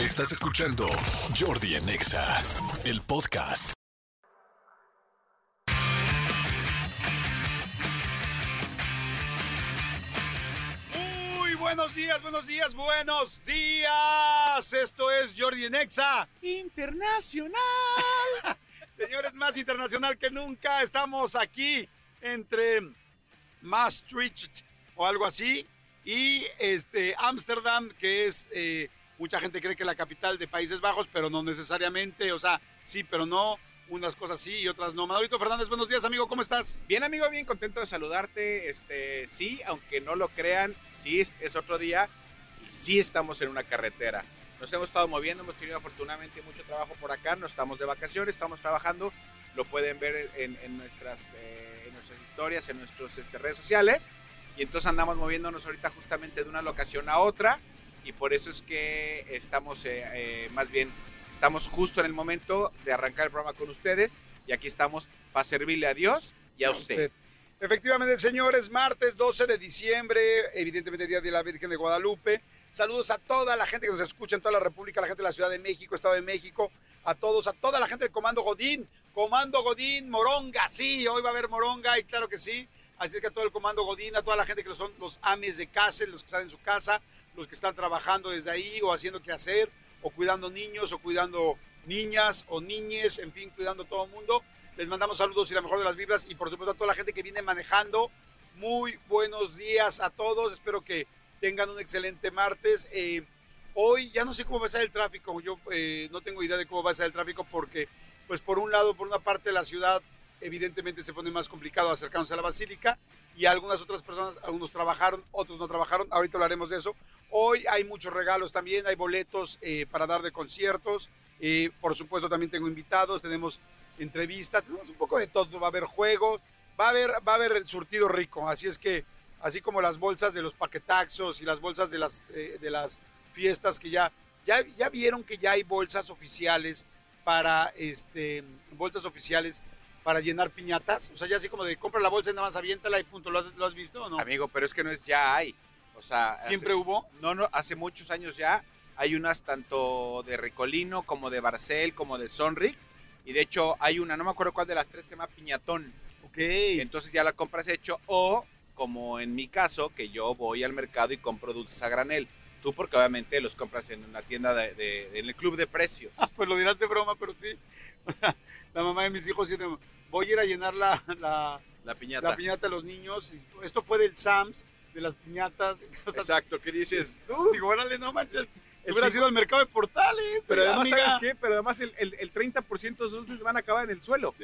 Estás escuchando Jordi en Exa, el podcast. Muy buenos días, buenos días, buenos días. Esto es Jordi en Exa Internacional. Señores, más internacional que nunca. Estamos aquí entre Maastricht o algo así y este Ámsterdam, que es eh, mucha gente cree que la capital de Países Bajos, pero no necesariamente. O sea, sí, pero no. Unas cosas sí y otras no. Manolito Fernández, buenos días, amigo, ¿cómo estás? Bien, amigo, bien contento de saludarte. Este, sí, aunque no lo crean, sí es, otro día y sí estamos en una carretera. Nos hemos estado moviendo, hemos tenido afortunadamente mucho trabajo por acá, no estamos de vacaciones, estamos trabajando, lo pueden ver en, eh, nuestras historias, en nuestras este, redes sociales. Y entonces andamos moviéndonos ahorita justamente de una locación a otra y por eso es que estamos eh, eh, más bien estamos justo en el momento de arrancar el programa con ustedes y aquí estamos para servirle a Dios y a, usted. Efectivamente, señores, martes 12 de diciembre, evidentemente Día de la Virgen de Guadalupe. Saludos a toda la gente que nos escucha en toda la República, a la gente de la Ciudad de México, Estado de México, a todos, a toda la gente del Comando Godín, Comando Godín, Moronga, sí, hoy va a haber Moronga y claro que sí. Así es que a todo el Comando Godín, a toda la gente que son los ames de casa, los que están en su casa, los que están trabajando desde ahí o haciendo qué hacer, o cuidando niños, o cuidando niñas o niñes, en fin, cuidando a todo el mundo. Les mandamos saludos y la mejor de las vibras y por supuesto a toda la gente que viene manejando. Muy buenos días a todos. Espero que tengan un excelente martes. Eh, hoy ya no sé cómo va a ser el tráfico. Yo eh, no tengo idea de cómo va a ser el tráfico porque, pues por un lado, por una parte de la ciudad, evidentemente se pone más complicado acercarnos a la basílica y algunas otras personas, algunos trabajaron, otros no trabajaron, ahorita hablaremos de eso. Hoy hay muchos regalos también, hay boletos eh, para dar de conciertos, eh, por supuesto también tengo invitados, tenemos entrevistas, tenemos un poco de todo, va a haber juegos, va a haber, va a haber surtido rico, así es que, así como las bolsas de los paquetaxos y las bolsas de las, eh, de las fiestas que ya, ya, ya vieron que ya hay bolsas oficiales para, este, bolsas oficiales para llenar piñatas? O sea, ya así como de compra la bolsa y nada más aviéntala y punto. ¿Lo has, lo has visto o no? Amigo, pero es que no es ya hay. O sea, ¿Siempre hace- hubo? No, no, hace muchos años ya hay unas tanto de Recolino como de Barcel como de Sonrix. Y de hecho hay una, no me acuerdo cuál de las tres se llama Piñatón. Ok. Entonces ya la compras hecho. O como en mi caso, que yo voy al mercado y compro dulces a granel. Tú porque obviamente los compras en una tienda de, de- en el club de precios. Ah, pues lo dirás de broma, pero sí. O sea, la mamá de mis hijos dice, voy a ir a llenar la, la, La piñata. la piñata de los niños. Esto fue del Sams, de las piñatas. O sea, Exacto, ¿qué dices? Digo, órale, no manches. El Hubiera sido al mercado de portales. Pero eh, además, amiga. ¿sabes qué? Pero además el, el, el 30% de esos dulces van a acabar en el suelo.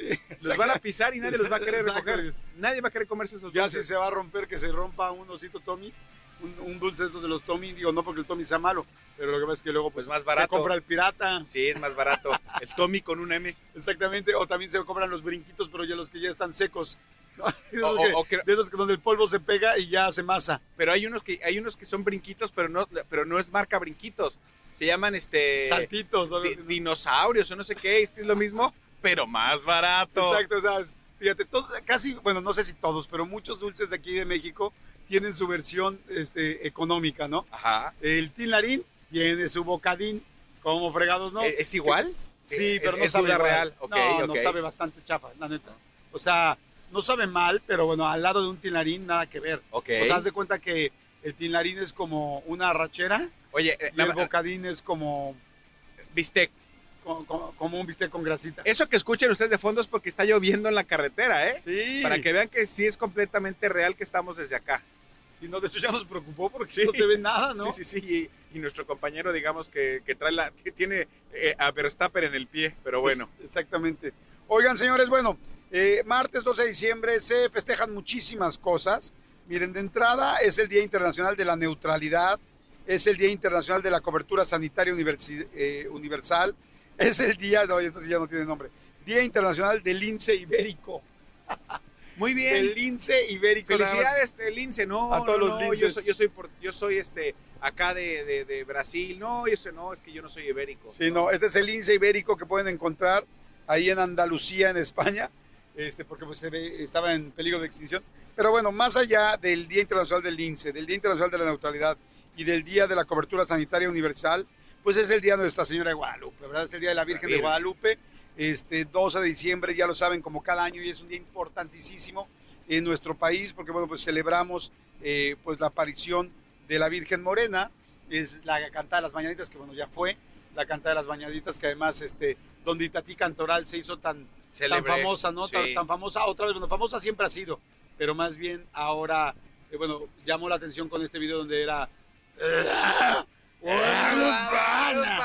Los van a pisar y nadie los va a querer recoger. Nadie va a querer comerse esos Ya si dulces. se va a romper, que se rompa un osito Tommy, un, un dulce de los Tommy, digo, no porque el Tommy sea malo, pero lo que pasa es que luego pues, Pues más barato. se compra el pirata, Sí, es más barato. El Tommy con un M. exactamente, o también se compran los brinquitos, pero ya los que ya están secos, ¿no? de, esos O- que, o- o que- de esos que donde el polvo se pega y ya hace masa, Pero hay unos que hay unos que son brinquitos, pero no, pero no es marca brinquitos. Se llaman este saltitos, di- dinosaurios o no sé qué, es lo mismo, pero más barato. exacto, o sea, es- fíjate, todo- casi, bueno, no sé si todos, pero muchos dulces de aquí de México tienen su versión este, económica, ¿no? Ajá. El tinlarín tiene su bocadín, como fregados, ¿no? ¿E- ¿Es igual? Sí, pero no es sabe igual. real. No, no sabe bastante chafa, la neta. O sea, no sabe mal, pero bueno, al lado de un tinlarín nada que ver. Ok. O sea, haz de cuenta que el tinlarín es como una arrachera Oye, eh, y el bocadín es como, bistec. Como, como- como un bistec con grasita. Eso que escuchen ustedes de fondo es porque está lloviendo en la carretera, ¿eh? Sí. Para que vean que sí es completamente real que estamos desde acá. Si no, de hecho ya nos preocupó porque Sí. no se ve nada, ¿no? Sí, sí, sí. Y, y nuestro compañero, digamos, que, que trae la, que tiene eh, a Verstappen en el pie, pero bueno. Pues, exactamente. Oigan, señores, bueno, eh, martes 12 de diciembre se festejan muchísimas cosas. Miren, de entrada es el Día Internacional de la Neutralidad, es el Día Internacional de la Cobertura Sanitaria Universi- eh, Universal, es el Día, no, esto sí ya no tiene nombre, Día Internacional del Lince Ibérico. Muy bien. El lince ibérico. Felicidades, este, Lince, no. A todos no, los no, yo soy, yo soy, por- yo soy este, acá de, de- de Brasil. No, yo sé, no, es que yo no soy ibérico. Sí, no, este es el lince ibérico que pueden encontrar ahí en Andalucía, en España, este, porque pues, se ve- estaba en peligro de extinción. Pero bueno, más allá del Día Internacional del Lince, del Día Internacional de la Neutralidad y del Día de la Cobertura Sanitaria Universal, pues es el día de Nuestra Señora de Guadalupe, ¿verdad? Es el día de la Virgen de Virgen. Guadalupe. Este 12 de diciembre, ya lo saben, como cada año, y es un día importantísimo en nuestro país, porque bueno, pues celebramos eh, pues la aparición de la Virgen Morena, es la cantada de las mañanitas, que bueno, ya fue, la cantada de las mañanitas, que además, este, donde Itatí Cantoral se hizo tan, famosa, ¿no? Tan famosa, otra vez, bueno, famosa siempre ha sido, pero más bien ahora, eh, bueno, llamó la atención con este video donde era... Guadalupana.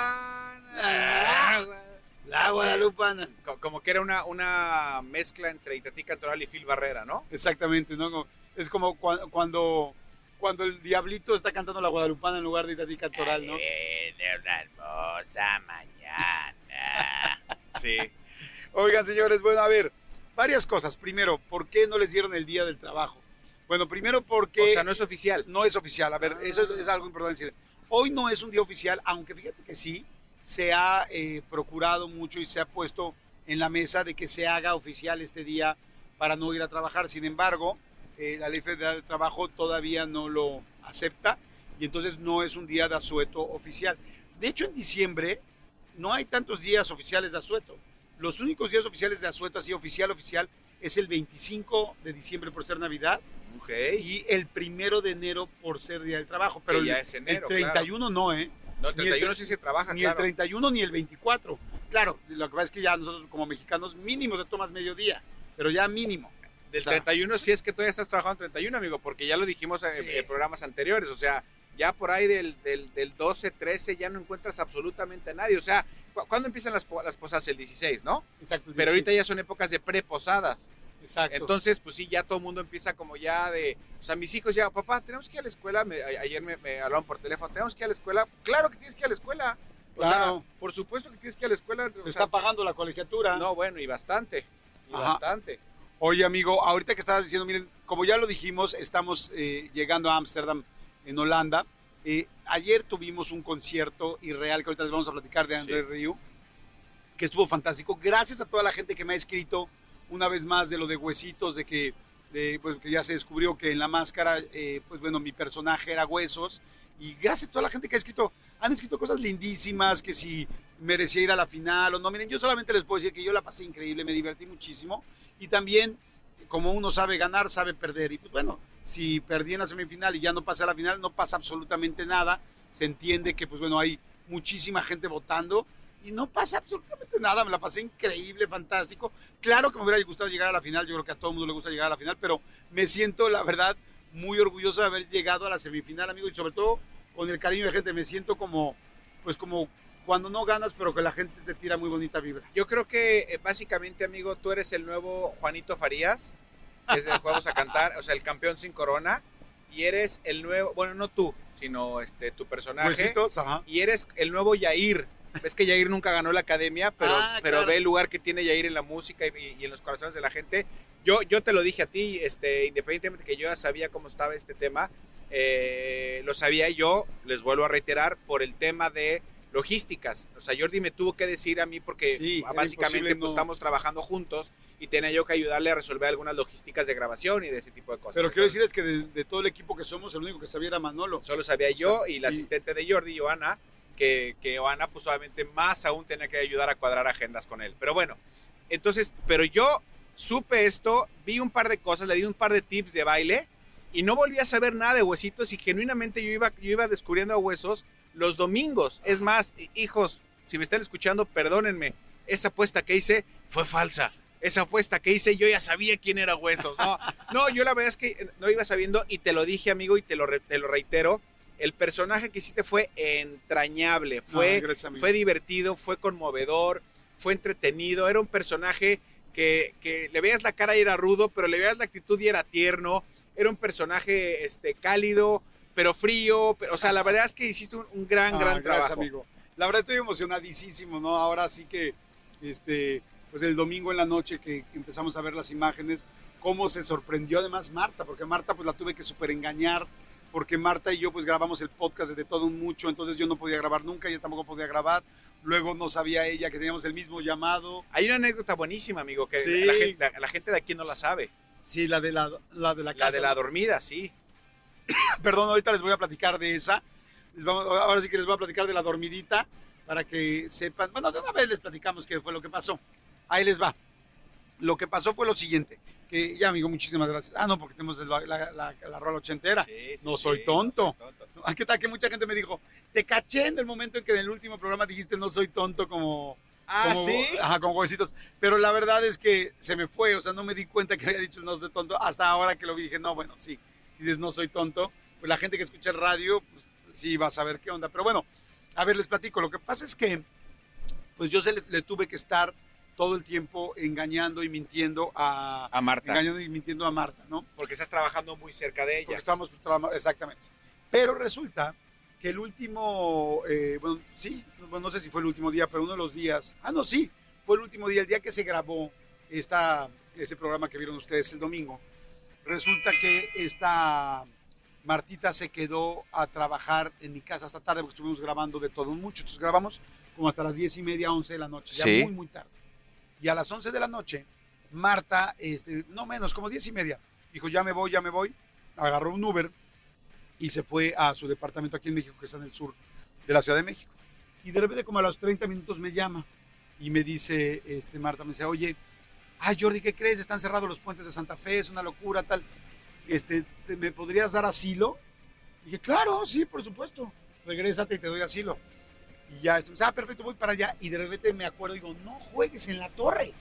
La Guadalupana. Co- Como que era una, una mezcla entre Itatí Cantoral y Phil Barrera, ¿no? Exactamente, ¿no? Como- Es como cua- cuando, cuando el diablito está cantando la Guadalupana en lugar de Itatí Cantoral, ¿no? de una hermosa mañana. Sí. Oigan, señores, bueno, a ver, varias cosas. Primero, ¿por qué no les dieron el día del trabajo? Bueno, primero porque O sea, no es oficial. no es oficial. A ver, Ah. eso es, es algo importante decirles. Hoy no es un día oficial, aunque fíjate que sí, se ha eh, procurado mucho y se ha puesto en la mesa de que se haga oficial este día para no ir a trabajar. Sin embargo, eh, la Ley Federal del Trabajo todavía no lo acepta y entonces no es un día de asueto oficial. De hecho, en diciembre no hay tantos días oficiales de asueto. Los únicos días oficiales de asueto, así oficial, oficial, es el 25 de diciembre por ser Navidad Y el primero de enero por ser Día del Trabajo. Pero ya el, es enero, el 31 no, ¿eh? No, el ni el 31 tre- sí se trabaja, Ni claro. el 31 ni el 24. Claro, lo que pasa es que ya nosotros como mexicanos mínimo te tomas mediodía, pero ya mínimo. Del O sea, 31 sí es que todavía estás trabajando en 31, amigo, porque ya lo dijimos en, Sí. en programas anteriores. O sea, ya por ahí del, del, del 12, 13 ya no encuentras absolutamente a nadie. O sea, ¿cu- ¿cuándo empiezan las, las posadas? El 16, ¿no? Exacto. Pero ahorita ya son épocas de preposadas. Exacto. Entonces, pues sí, ya todo el mundo empieza como ya de... O sea, mis hijos ya, papá, tenemos que ir a la escuela. Me- a- ayer me, me hablaron por teléfono, tenemos que ir a la escuela. Claro que tienes que ir a la escuela. O Claro. sea, por supuesto que tienes que ir a la escuela. se o sea, está pagando la colegiatura. No, bueno, y bastante. Y Ajá. bastante. Oye, amigo, ahorita que estabas diciendo, miren, como ya lo dijimos, estamos eh, llegando a Ámsterdam, en Holanda. Eh, ayer tuvimos un concierto irreal que ahorita les vamos a platicar de Sí. Andrés Río, que estuvo fantástico. Gracias a toda la gente que me ha escrito una vez más de lo de huesitos, de que, pues, que ya se descubrió que en la máscara, eh, pues bueno, mi personaje era huesos. Y gracias a toda la gente que ha escrito, han escrito cosas lindísimas, que si merecía ir a la final o no. Miren, yo solamente les puedo decir que yo la pasé increíble, me divertí muchísimo. Y también, como uno sabe ganar, sabe perder. Y pues bueno, si perdí en la semifinal y ya no pasé a la final, no pasa absolutamente nada. Se entiende que, pues bueno, hay muchísima gente votando y no pasa absolutamente nada. Me la pasé increíble, fantástico. Claro que me hubiera gustado llegar a la final. Yo creo que a todo el mundo le gusta llegar a la final, pero me siento, la verdad, muy orgulloso de haber llegado a la semifinal, amigo, y sobre todo con el cariño de la gente. Me siento como, pues como cuando no ganas, pero que la gente te tira muy bonita vibra. Yo creo que eh, básicamente, amigo, tú eres el nuevo Juanito Farías, que es de Juegos a Cantar, o sea, el campeón sin corona, y eres el nuevo, bueno, no tú, sino este tu personaje, Huesitos, ajá. y eres el nuevo Yair. Ves que Yair nunca ganó la academia, pero, Ah, pero claro. ve el lugar que tiene Yair en la música y, y en los corazones de la gente. Yo, yo te lo dije a ti, este, independientemente que yo ya sabía cómo estaba este tema, eh, lo sabía yo, les vuelvo a reiterar, por el tema de logísticas. O sea, Jordi me tuvo que decir a mí porque Sí, básicamente pues, no- estamos trabajando juntos y tenía yo que ayudarle a resolver algunas logísticas de grabación y de ese tipo de cosas. Pero quiero Entonces, decirles que de, de todo el equipo que somos, el único que sabía era Manolo. Solo sabía yo y la y- asistente de Jordi, Joana, que, que Joana pues obviamente más aún tenía que ayudar a cuadrar agendas con él. Pero bueno, entonces, pero yo supe esto, vi un par de cosas, le di un par de tips de baile y no volví a saber nada de huesitos y genuinamente yo iba, yo iba descubriendo a huesos los domingos. Es más, hijos, si me están escuchando, perdónenme, esa apuesta que hice fue falsa. Esa apuesta que hice, yo ya sabía quién era Huesos. No, no yo la verdad es que no iba sabiendo y te lo dije, amigo, y te lo, re- te lo reitero. El personaje que hiciste fue entrañable, fue, fue divertido, fue conmovedor, fue entretenido. Era un personaje que, que le veías la cara y era rudo, pero le veías la actitud y era tierno. Era un personaje este, cálido, pero frío. pero- o sea, la verdad es que hiciste un, un gran, Ah, gran gracias, trabajo. amigo. La verdad estoy emocionadísimo, ¿no? Ahora sí que, este, pues el domingo en la noche que empezamos a ver las imágenes, cómo se sorprendió además Marta, porque Marta pues la tuve que súper engañar, porque Marta y yo pues grabamos el podcast de todo un mucho, entonces yo no podía grabar nunca, ella tampoco podía grabar, luego no sabía ella que teníamos el mismo llamado. Hay una anécdota buenísima, amigo, que Sí. la, gente, la gente de aquí no la sabe. Sí, la de la, la de la casa. La de la dormida, sí. Perdón, ahorita les voy a platicar de esa. les vamos, ahora sí que les voy a platicar de la dormidita para que sepan. Bueno, de una vez les platicamos qué fue lo que pasó. Ahí les va. Lo que pasó fue lo siguiente. Que ya, amigo, muchísimas gracias. Ah, no, porque tenemos la, la, la, la rola ochentera. Sí, sí, No sí, soy tonto. no soy tonto. ¿Qué tal que mucha gente me dijo, te caché en el momento en que en el último programa dijiste no soy tonto como... Ah, como, sí. Ajá, como huesitos. Pero la verdad es que se me fue, o sea, no me di cuenta que había dicho no soy tonto. Hasta ahora que lo vi dije, no, bueno, sí, si dices no soy tonto, pues la gente que escucha el radio, pues sí va a saber qué onda. Pero bueno, a ver, les platico. Lo que pasa es que, pues yo se le, le tuve que estar todo el tiempo engañando y mintiendo a... A Marta. Engañando y mintiendo a Marta, ¿no? Porque estás trabajando muy cerca de Porque ella. estábamos trabajando- exactamente. Pero resulta que el último, eh, bueno, sí, no sé si fue el último día, pero uno de los días, ah, no, sí, fue el último día, el día que se grabó esta, ese programa que vieron ustedes el domingo. Resulta que esta Martita se quedó a trabajar en mi casa hasta tarde porque estuvimos grabando de todo mucho. Entonces grabamos como hasta las diez y media, once de la noche, ya Sí. muy, muy tarde. Y a las 11 de la noche, Marta, este, no menos, como diez y media, dijo, ya me voy, ya me voy. Agarró un Uber y se fue a su departamento aquí en México, que está en el sur de la Ciudad de México. Y de repente, como a los 30 minutos, me llama y me dice, este, Marta, me dice, oye, ay Jordi, ¿qué crees? Están cerrados los puentes de Santa Fe, es una locura, tal. Este, ¿te- ¿Me podrías dar asilo? dije, claro, sí, por supuesto. Regrésate y te doy asilo. Y ya, me dice, ah, perfecto, voy para allá. Y de repente me acuerdo y digo, no juegues en la torre.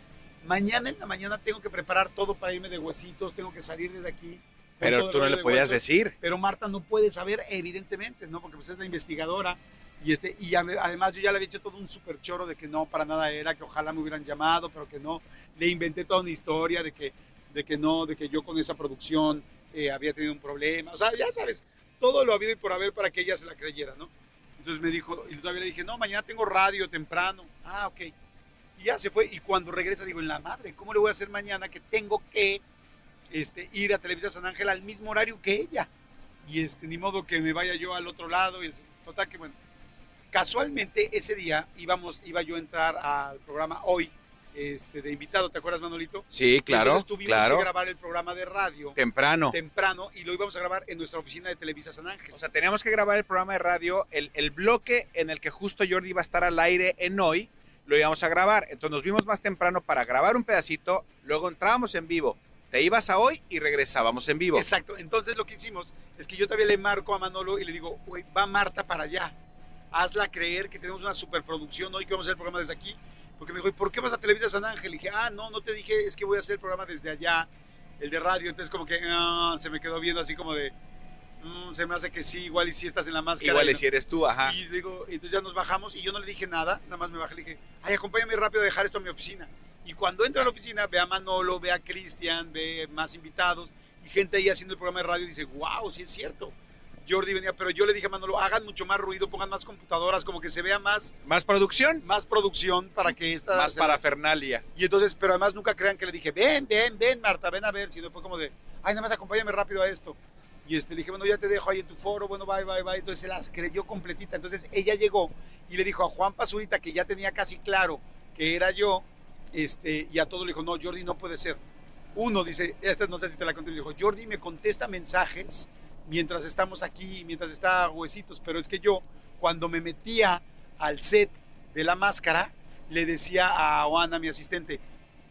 Mañana en la mañana tengo que preparar todo para irme de huesitos, tengo que salir desde aquí. Pero tú no le de podías huesos. decir. Pero Marta no puede saber, evidentemente, ¿no? Porque pues es la investigadora. Y, este, y ade- además yo ya le había hecho todo un super choro de que no, para nada era, que ojalá me hubieran llamado, pero que no. Le inventé toda una historia de que, de que no, de que yo con esa producción eh, había tenido un problema. O sea, ya sabes, todo lo habido y por haber para que ella se la creyera, ¿no? Entonces me dijo, y todavía le dije, no, mañana tengo radio temprano. Ah, ok. Y ya se fue. Y cuando regresa, digo, en la madre, ¿cómo le voy a hacer mañana que tengo que este, ir a Televisa San Ángel al mismo horario que ella? Y este, ni modo que me vaya yo al otro lado. Y así. Total que bueno. Casualmente ese día íbamos, iba yo a entrar al programa hoy este, de invitado, ¿te acuerdas Manolito? Sí, claro, Entonces tuvimos claro. que grabar el programa de radio Temprano. temprano y lo íbamos a grabar en nuestra oficina de Televisa San Ángel. O sea, teníamos que grabar el programa de radio, el, el bloque en el que justo Jordi iba a estar al aire en hoy, lo íbamos a grabar. Entonces nos vimos más temprano para grabar un pedacito, luego entrábamos en vivo. Te ibas a hoy y regresábamos en vivo. Exacto. Entonces lo que hicimos es que yo todavía le marco a Manolo y le digo, güey, va Marta para allá. Hazla creer que tenemos una superproducción hoy que vamos a hacer el programa desde aquí. Porque me dijo, ¿y por qué vas a Televisa San Ángel? Y dije, ah, no, no te dije, es que voy a hacer el programa desde allá, el de radio. Entonces como que ah, se me quedó viendo así como de, "Mm, se me hace que sí, igual y si estás en la máscara. Igual Y y no- si eres tú, ajá. Y digo, entonces ya nos bajamos y yo no le dije nada, nada más me bajé y le dije, ay, acompáñame rápido a dejar esto a mi oficina. Y cuando entra a la oficina, ve a Manolo, ve a Cristian, ve más invitados y gente ahí haciendo el programa de radio y dice, wow, sí es cierto. Jordi venía, pero yo le dije a Manolo, hagan mucho más ruido, pongan más computadoras, como que se vea más, Más producción, más producción para que esta... más se- parafernalia. Y entonces, pero además nunca crean que le dije, ven, ven, ven, Marta, ven a ver, sino fue como de, ay, nada más acompáñame rápido a esto. Y este, le dije, bueno, ya te dejo ahí en tu foro, bueno, bye, bye, bye. Entonces se las creyó completita. Entonces ella llegó y le dijo a Juan Pazurita, que ya tenía casi claro que era yo, este, y a todo le dijo, no, Jordi no puede ser. Uno dice, esta no sé si te la conté, me dijo, Jordi me contesta mensajes mientras estamos aquí, mientras está huesitos, pero es que yo, cuando me metía al set de la máscara, le decía a Oana, mi asistente,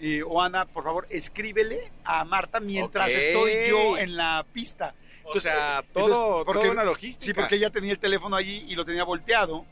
eh, Oana, por favor, escríbele a Marta mientras estoy yo en la pista. O sea, todo, entonces, porque- toda una logística. Sí, porque ella tenía el teléfono allí y lo tenía volteado.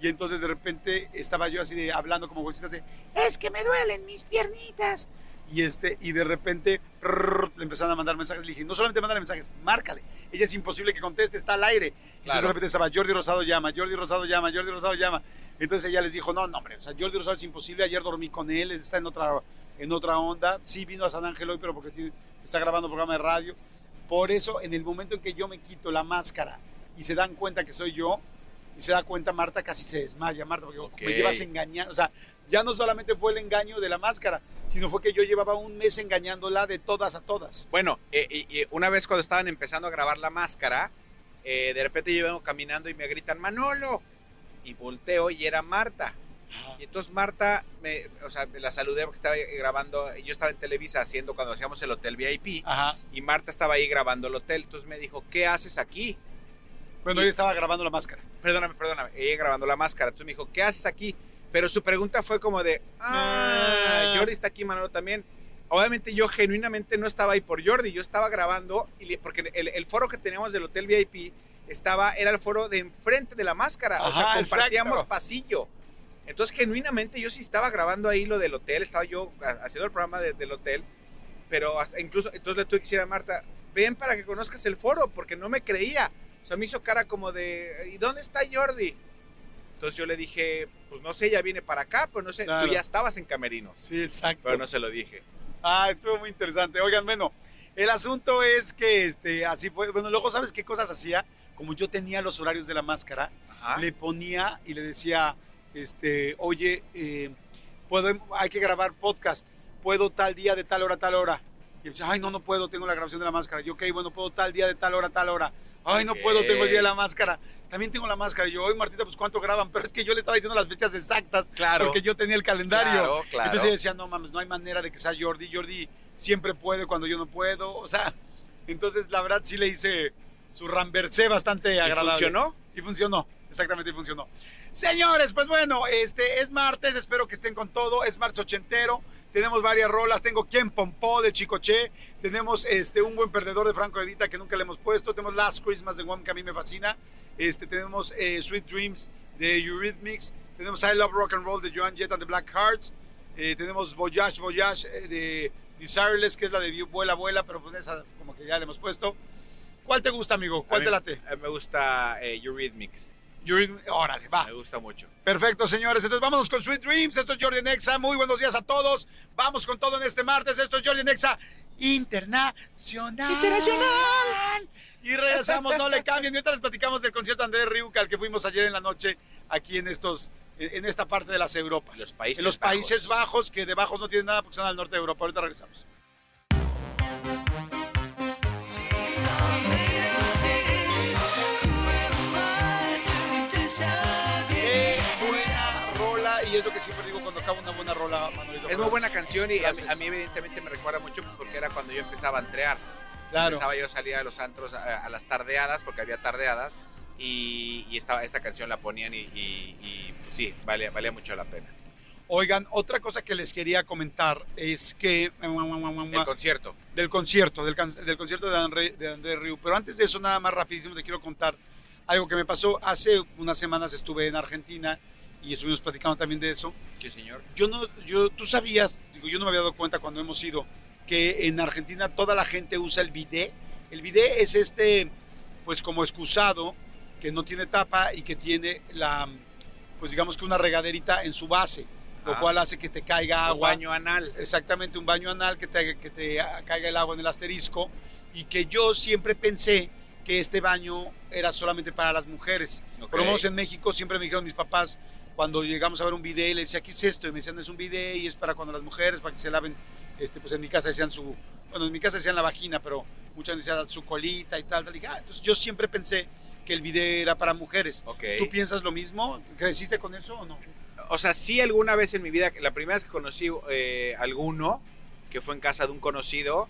Y entonces de repente estaba yo así de hablando como huesitos de, es que me duelen mis piernitas. Y, este, y de repente prrr, le empezaron a mandar mensajes. Le dije, no solamente mándale mensajes, márcale. Ella es imposible que conteste, está al aire. Entonces Claro. de repente estaba, Jordi Rosado llama, Jordi Rosado llama, Jordi Rosado llama. Entonces ella les dijo, no, no, hombre, o sea, Jordi Rosado es imposible. Ayer dormí con él, él está en otra, en otra onda. Sí vino a San Ángel hoy, pero porque tiene- está grabando programa de radio. Por eso, en el momento en que yo me quito la máscara y se dan cuenta que soy yo, y se da cuenta Marta, casi se desmaya, Marta, porque Ok. me llevas engañando. O sea, ya no solamente fue el engaño de la máscara, sino fue que yo llevaba un mes engañándola de todas a todas. Bueno, eh, una vez cuando estaban empezando a grabar la máscara, eh, de repente yo vengo caminando y me gritan, Manolo. Y volteo y era Marta. Y entonces Marta, me, o sea, me la saludé porque estaba grabando, yo estaba en Televisa haciendo cuando hacíamos el hotel VIP Ajá. y Marta estaba ahí grabando el hotel, entonces me dijo, ¿qué haces aquí? Bueno, Y- ella estaba grabando la máscara. Perdóname, perdóname. Ella grabando la máscara. Entonces me dijo, ¿qué haces aquí? Pero su pregunta fue como de, ah, Ah. Jordi está aquí, Manolo también. Obviamente yo genuinamente no estaba ahí por Jordi, yo estaba grabando, y le- porque el, el foro que teníamos del Hotel VIP estaba, era el foro de enfrente de la máscara, o sea, compartíamos exacto. pasillo. Entonces genuinamente yo sí estaba grabando ahí lo del hotel, estaba yo ha- haciendo el programa de- del hotel, pero hasta incluso, entonces le tuve que decir a Marta, ven para que conozcas el foro, porque no me creía. O sea, me hizo cara como de, ¿y dónde está Jordi? Entonces yo le dije, pues no sé, ya viene para acá, pero no sé, Claro. tú ya estabas en Camerinos. Sí, exacto. Pero no se lo dije. Ah, estuvo muy interesante. Oigan, bueno, el asunto es que este, así fue. Bueno, luego, ¿sabes qué cosas hacía? Como yo tenía los horarios de la máscara, Ajá. le ponía y le decía, este, oye, eh, puedo, hay que grabar podcast. Puedo tal día de tal hora tal hora. Y él decía, ay, no, no puedo, tengo la grabación de la máscara. Yo, ok, bueno, puedo tal día de tal hora tal hora. Ay, no puedo, tengo el día de la máscara. También tengo la máscara. Y yo, oye, Martita, pues ¿cuánto graban? Pero es que yo le estaba diciendo las fechas exactas. Claro. Porque yo tenía el calendario. Claro, claro. Entonces yo decía, no mames, no hay manera de que sea Jordi. Jordi siempre puede cuando yo no puedo. O sea, entonces la verdad sí le hice su ramversé bastante ¿Y agradable. funcionó? Y funcionó, exactamente y funcionó. Señores, pues bueno, este es martes, espero que estén con todo. Es martes ochentero. Tenemos varias rolas. Tengo quien pompó de Chicoche. Tenemos este, un buen perdedor de Franco Evita que nunca le hemos puesto. Tenemos Last Christmas de Wham que a mí me fascina. Este, tenemos eh, Sweet Dreams de Eurythmics. Tenemos I Love Rock and Roll de Joan Jett and the Black Hearts. Eh, tenemos Voyage Voyage eh, de Desireless, que es la de Vuela Vuela, pero pues esa como que ya le hemos puesto. ¿Cuál te gusta, amigo? ¿Cuál mí- te late? a mí Me gusta eh, Eurythmics. Órale, va. Me gusta mucho. Perfecto, señores. Entonces vámonos con Sweet Dreams. Esto es Jordi Nexa. Muy buenos días a todos. Vamos con todo en este martes. Esto es Jordi Nexa Internacional. Internacional. Y regresamos, no le cambien. Y ahorita les platicamos del concierto de Andrés Riuca al que fuimos ayer en la noche aquí en estos en esta parte de las Europas. Los Países en los Países Bajos. Bajos, que de bajos no tienen nada porque están al norte de Europa. Ahorita regresamos. Y es lo que siempre digo cuando acabo una buena rola, Manuelito. Es muy buena canción y a mí, a mí evidentemente me recuerda mucho porque era cuando yo empezaba a entrear. Claro. Empezaba yo a salir a los antros a, a las tardeadas, porque había tardeadas, y, y estaba, esta canción la ponían y, y- y, pues sí, valía, valía mucho la pena. Oigan, otra cosa que les quería comentar es que El concierto. del concierto, del, del concierto de André, de André. Pero antes de eso, nada más rapidísimo, te quiero contar algo que me pasó. Hace unas semanas estuve en Argentina y estuvimos platicando también de eso. Sí, señor. Yo no, yo, tú sabías, digo, yo no me había dado cuenta cuando hemos ido que en Argentina toda la gente usa el bidet. El bidet es este, pues como excusado, que no tiene tapa y que tiene la, pues digamos que una regaderita en su base, lo Ah. cual hace que te caiga Un agua. baño anal. Exactamente, un baño anal que te, que te caiga el agua en el asterisco y que yo siempre pensé que este baño era solamente para las mujeres. Ok. Por lo menos en México siempre me dijeron mis papás cuando llegamos a ver un video y le decía, ¿qué es esto? Y me decían, es un video y es para cuando las mujeres, para que se laven, este, pues en mi casa decían su, bueno, en mi casa decían la vagina, pero muchas decían su colita y tal, tal. Y dije, ah, entonces yo siempre pensé que el video era para mujeres. Ok. ¿Tú piensas lo mismo? ¿Creciste con eso o no? O sea, sí alguna vez en mi vida, la primera vez que conocí eh, alguno, que fue en casa de un conocido,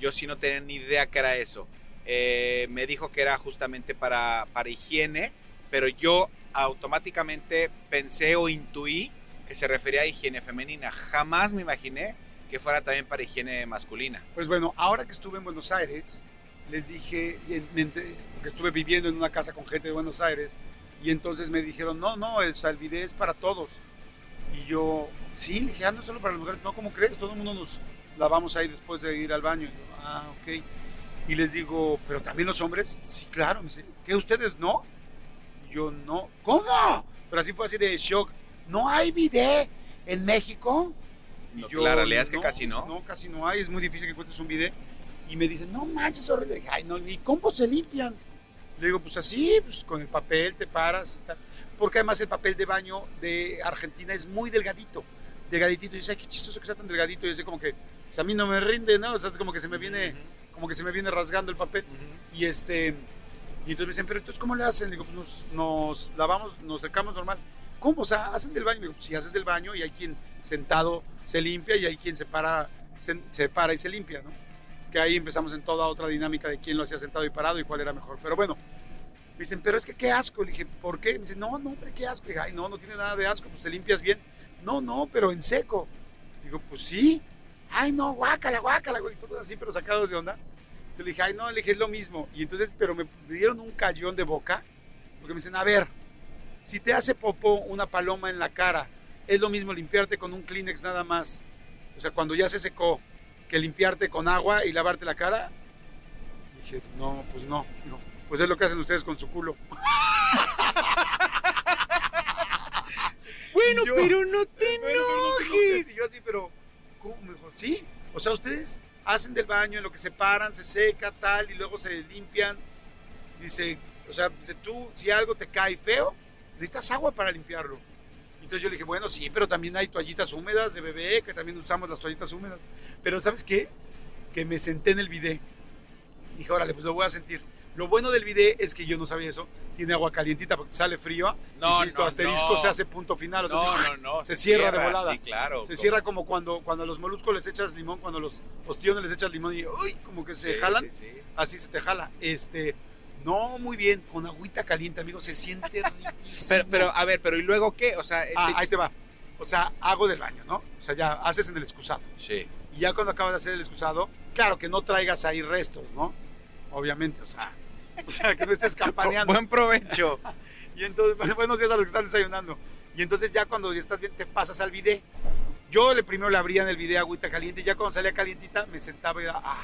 yo sí no tenía ni idea que era eso. Eh, me dijo que era justamente para, para higiene, pero yo automáticamente pensé o intuí que se refería a higiene femenina. Jamás me imaginé que fuera también para higiene masculina. Pues bueno, ahora que estuve en Buenos Aires, les dije, porque estuve viviendo en una casa con gente de Buenos Aires, y entonces me dijeron, no, no, el salvidé es para todos. Y yo, sí, le dije, ah, no solo para las mujeres, no, ¿cómo crees? Todo el mundo nos lavamos ahí después de ir al baño. Y yo, ah, ok. Y les digo, ¿pero también los hombres? Sí, claro. Me dice, ¿qué ustedes no? Y yo, no. ¿Cómo? Pero así fue así de shock. ¿No hay bidet en México? Y No, la realidad es que casi no. No, casi no hay. Es muy difícil que encuentres un bidet. Y me dicen, no manches, es horrible. Ay, no, ni cómo se limpian. Le digo, pues así, pues con el papel te paras y tal. Porque además el papel de baño de Argentina es muy delgadito. Delgaditito. Y dice, ay, qué chistoso que sea tan delgadito. Y yo sé como que, pues a mí no me rinde, ¿no? O sea, es como que se me viene, como que se me viene rasgando el papel. Ujú. Y este, y entonces me dicen, pero entonces, ¿cómo le hacen? Le digo, pues nos, nos lavamos, nos secamos normal. ¿Cómo? O sea, hacen del baño. Le digo, si haces del baño y hay quien sentado se limpia y hay quien se para, se, se para y se limpia, ¿no? Que ahí empezamos en toda otra dinámica de quién lo hacía sentado y parado y cuál era mejor. Pero bueno, Me dicen, pero es que qué asco. Le dije, ¿por qué? Me dicen, no, no, hombre, qué asco. Le dije, ay, no, no tiene nada de asco, pues te limpias bien. No, no, pero en seco. Digo, pues sí. Ay, no, guácala, guácala, güey. Todo así, pero sacados de onda. Entonces le dije, ay, no, le dije, es lo mismo. Y entonces, pero me dieron un cayón de boca. Porque me dicen, a ver, si te hace popó una paloma en la cara, es lo mismo limpiarte con un Kleenex nada más. O sea, cuando ya se secó, que limpiarte con agua y lavarte la cara. Dije, no, pues no. Digo, pues es lo que hacen ustedes con su culo. Bueno, Yo- pero no te Bueno, no te enojes. Y yo así, pero, ¿cómo? Me dijo, sí. O sea, ustedes hacen del baño en lo que se paran, se seca, tal, y luego se limpian. Dice, o sea, dice, tú, si algo te cae feo, necesitas agua para limpiarlo. Entonces yo le dije, bueno, sí, pero también hay toallitas húmedas de bebé, que también usamos las toallitas húmedas. Pero ¿sabes qué? Que me senté en el bidet. Y dije, órale, pues lo voy a sentir. Lo bueno del bidet es que yo no sabía eso. Tiene agua calientita porque sale frío. No, y si tu asterisco no. se hace punto final. o sea, No, no, no. se cierra de volada. Sí, claro. se cierra como cuando, cuando a los moluscos les echas limón, cuando a los ostiones les echas limón y uy, como que se Sí, jalan, sí, sí. así se te jala. Este, no, muy bien, con agüita caliente, amigo, se siente riquísimo. Pero, pero, a ver, pero ¿y luego qué? O sea, ah, te- ahí te va. O sea, hago del baño, ¿no? O sea, ya haces en el excusado. Sí. Y ya cuando acabas de hacer el excusado, claro que no traigas ahí restos, ¿no? Obviamente, o sea, o sea que no estés campaneando. Buen provecho. Y entonces, bueno, buenos días a los que están desayunando. Y entonces ya cuando ya estás bien, te pasas al bidet. Yo le primero le abría en el bidet agüita caliente y ya cuando salía calientita me sentaba y era, ah,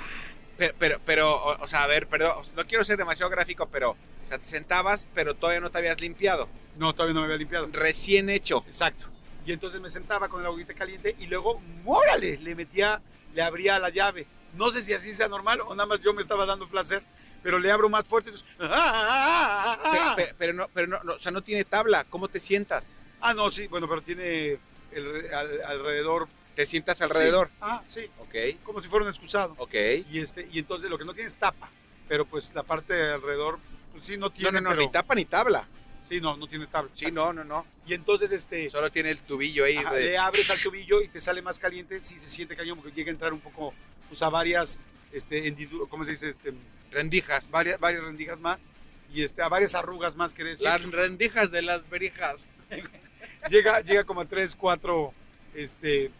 Pero, pero, pero, o, o sea, a ver, perdón, no quiero ser demasiado gráfico, pero, o sea, te sentabas, pero todavía no te habías limpiado. no, todavía no me había limpiado. Recién hecho. Exacto. Y entonces me sentaba con el agüita caliente y luego, ¡mórale! Le metía, le abría la llave. No sé si así sea normal o nada más yo me estaba dando placer, pero le abro más fuerte. Entonces, ¡ah, ah, ah, Pero, ah! pero- pero no, pero no, no, o sea, no tiene tabla. ¿Cómo te sientas? Ah, no, sí, bueno, pero tiene el- al- alrededor. ¿Te sientas alrededor? Sí. Ah, sí, Ok, como si fuera un excusado. ok. Y, este, y entonces lo que no tiene es tapa, pero pues la parte de alrededor, pues sí, no No, tiene. no, no, pero- ni tapa ni tabla. Sí, no, no tiene tabla. Sí, no, no, no. Y entonces, este, Solo tiene el tubillo ahí. ajá, de- le abres al tobillo y te sale más caliente, sí se siente cañón, porque llega a entrar un poco, pues a varias, este, ¿cómo se dice? Este, rendijas. varias, varias rendijas más y este, a varias arrugas más, que decir. Las rendijas de las berijas. llega, llega como a tres, cuatro, este,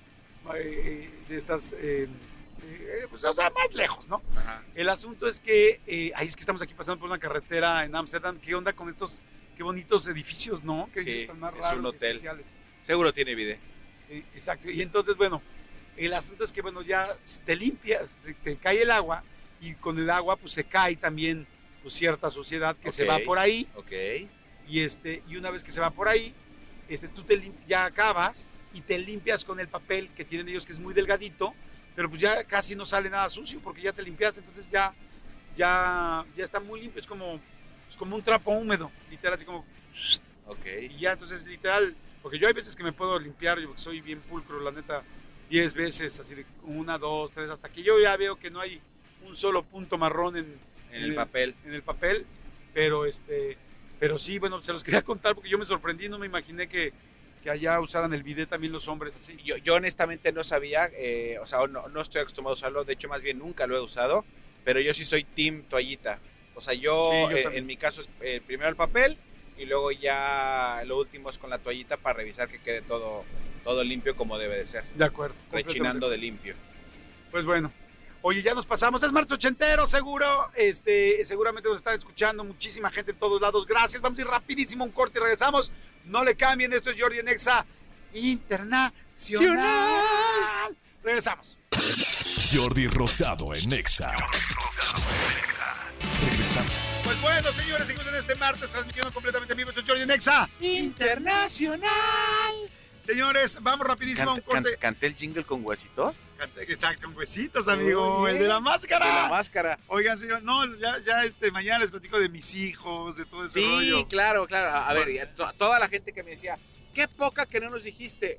eh, de estas, eh, eh, pues, o sea, más lejos, ¿no? Ajá. El asunto es que, ahí es que estamos aquí pasando por una carretera en Ámsterdam. ¿Qué onda con estos, qué bonitos edificios, no? Que Sí, están más es raros un y hotel. especiales. Seguro tiene video. Sí, exacto. Y entonces, bueno, el asunto es que, bueno, ya te limpia, te, te cae el agua y con el agua, pues se cae también pues, cierta suciedad que se va por ahí. Ok. Y, este, y una vez que se va por ahí, este, tú te ya acabas y te limpias con el papel que tienen ellos, que es muy delgadito, pero pues ya casi no sale nada sucio porque ya te limpiaste, entonces ya, ya, ya está muy limpio, es como, es como un trapo húmedo, literal, así como, Ok. y ya, entonces literal, porque yo hay veces que me puedo limpiar, yo soy bien pulcro, la neta, 10 veces, así de una, dos, tres, hasta que yo ya veo que no hay un solo punto marrón en, En el papel. en el papel, pero este, pero sí, bueno, se los quería contar porque yo me sorprendí, no me imaginé que, que allá usaran el bidet también los hombres así. Yo, yo honestamente no sabía, eh, o sea, no, no estoy acostumbrado a usarlo, de hecho más bien nunca lo he usado, pero yo sí soy team toallita. O sea, yo, Sí, yo eh, en mi caso es eh, primero el papel y luego ya lo último es con la toallita para revisar que quede todo, todo limpio como debe de ser, De acuerdo. rechinando de limpio. Pues bueno. Oye, ya nos pasamos, es martes ochentero, seguro. Este, seguramente nos están escuchando muchísima gente en todos lados. Gracias. Vamos a ir rapidísimo un corte y regresamos. No le cambien, esto es Jordi en Exa Internacional. Regresamos. Jordi Rosado en Exa. Regresamos. Pues bueno, señores, seguimos en este martes transmitiendo completamente en vivo. Esto es Jordi en Exa Internacional. Señores, vamos rapidísimo a un corte. ¿Canté el jingle con huesitos? Exacto, con huesitos, amigo. Oye. El de la máscara. De la máscara. Oigan, señor, no, ya, ya este, mañana les platico de mis hijos, de todo ese Sí, rollo. claro, claro. A, ver, a toda la gente que me decía, qué poca que no nos dijiste.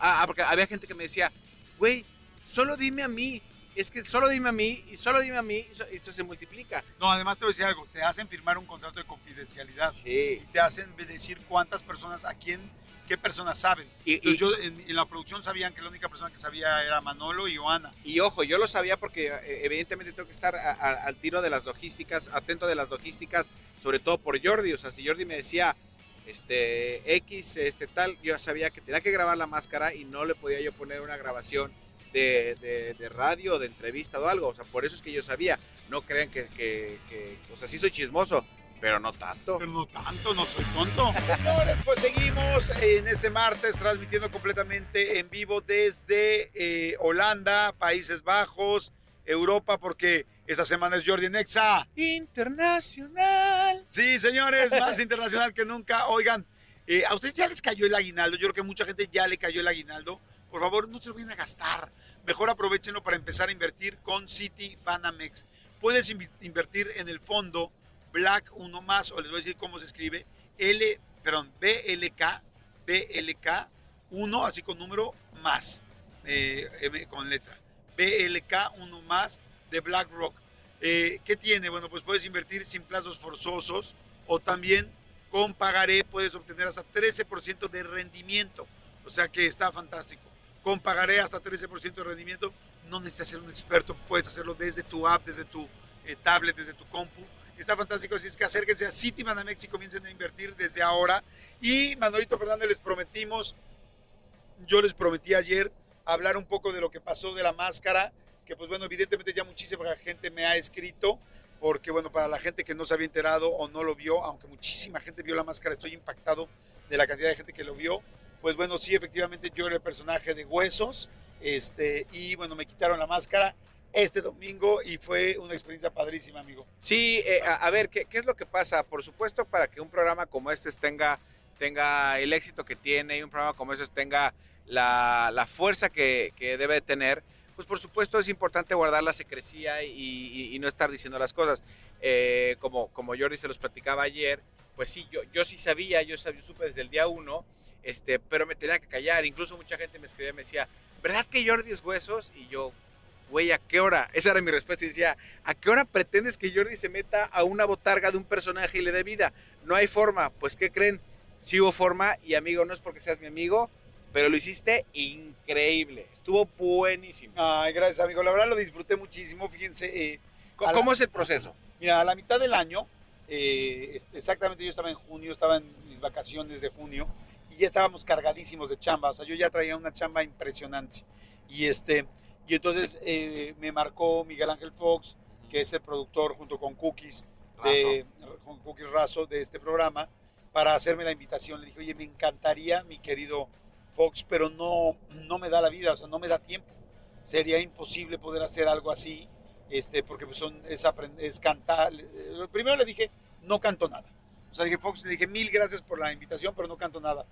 Ah, ah, porque había gente que me decía, güey, solo dime a mí. Es que solo dime a mí y solo dime a mí y eso, eso se multiplica. No, además te voy a decir algo, te hacen firmar un contrato de confidencialidad Sí. y te hacen decir cuántas personas, a quién qué personas saben. Y- Entonces, y- yo en, en la producción sabían que la única persona que sabía era Manolo y Joana. Y ojo, yo lo sabía porque eh, evidentemente tengo que estar a- a- al tiro de las logísticas, atento de las logísticas, sobre todo por Jordi. O sea, si Jordi me decía, este, X, este tal, yo sabía que tenía que grabar la máscara y no le podía yo poner una grabación de, de, de radio, de entrevista o algo. O sea, por eso es que yo sabía. No crean que, que, que- o sea, sí soy chismoso, pero no tanto. Pero no tanto, no soy tonto. Señores, pues seguimos en este martes transmitiendo completamente en vivo desde eh, Holanda, Países Bajos, Europa, porque esta semana es Jordi Nexa. Internacional. Sí, señores, más internacional que nunca. Oigan, eh, a ustedes ya les cayó el aguinaldo. Yo creo que mucha gente ya le cayó el aguinaldo. Por favor, no se lo vayan a gastar. Mejor aprovechenlo para empezar a invertir con City Banamex. Puedes invertir en el fondo Black 1 más, o les voy a decir cómo se escribe, L, perdón, BLK, BLK 1, así con número más, eh, con letra. BLK 1 más de BlackRock. Eh, ¿Qué tiene? Bueno, pues puedes invertir sin plazos forzosos o también con pagaré puedes obtener hasta 13% de rendimiento. O sea que está fantástico. Con pagaré hasta 13% de rendimiento. No necesitas ser un experto, puedes hacerlo desde tu app, desde tu eh, tablet, desde tu compu. Está fantástico, así es que acérquense a City Banamex y comiencen a invertir desde ahora. Y Manolito Fernández les prometimos, yo les prometí ayer hablar un poco de lo que pasó de la máscara, que pues bueno, evidentemente ya muchísima gente me ha escrito, porque bueno, para la gente que no se había enterado o no lo vio, aunque muchísima gente vio la máscara, estoy impactado de la cantidad de gente que lo vio. Pues bueno, sí, efectivamente yo era el personaje de Huesos, este, y bueno, me quitaron la máscara este domingo y fue una experiencia padrísima, amigo. Sí, eh, a, a ver, ¿qué, qué es lo que pasa? Por supuesto, para que un programa como este tenga, tenga el éxito que tiene y un programa como este tenga la, la fuerza que, que debe de tener, pues por supuesto es importante guardar la secrecía y, y- y no estar diciendo las cosas. Eh, como, como Jordi se los platicaba ayer, pues sí, yo, yo sí sabía, yo, sabía, supe desde el día uno, este, pero me tenía que callar. Incluso mucha gente me escribía y me decía, ¿verdad que Jordi es huesos? Y yo, güey, ¿a qué hora? Esa era mi respuesta. Y decía, ¿a qué hora pretendes que Jordi se meta a una botarga de un personaje y le dé vida? No hay forma. Pues, ¿qué creen? Sí hubo forma y amigo, no es porque seas mi amigo, pero lo hiciste increíble. Estuvo buenísimo. Ay, gracias, amigo. La verdad lo disfruté muchísimo. Fíjense, eh, ¿Cómo, la- es el proceso? Mira, a la mitad del año, eh, este, exactamente yo estaba en junio, estaba en mis vacaciones de junio y ya estábamos cargadísimos de chamba. O sea, yo ya traía una chamba impresionante. Y, este, y entonces eh, me marcó Miguel Ángel Fox, que es el productor junto con Cookies, de, con Cookies Razo de este programa, para hacerme la invitación. Le dije, oye, me encantaría, mi querido Fox, pero no, no me da la vida, o sea, no me da tiempo. Sería imposible poder hacer algo así este, porque pues son, es, es cantar. Eh, Primero le dije, no canto nada. O sea, le dije, Fox, le dije, mil gracias por la invitación, pero no canto nada.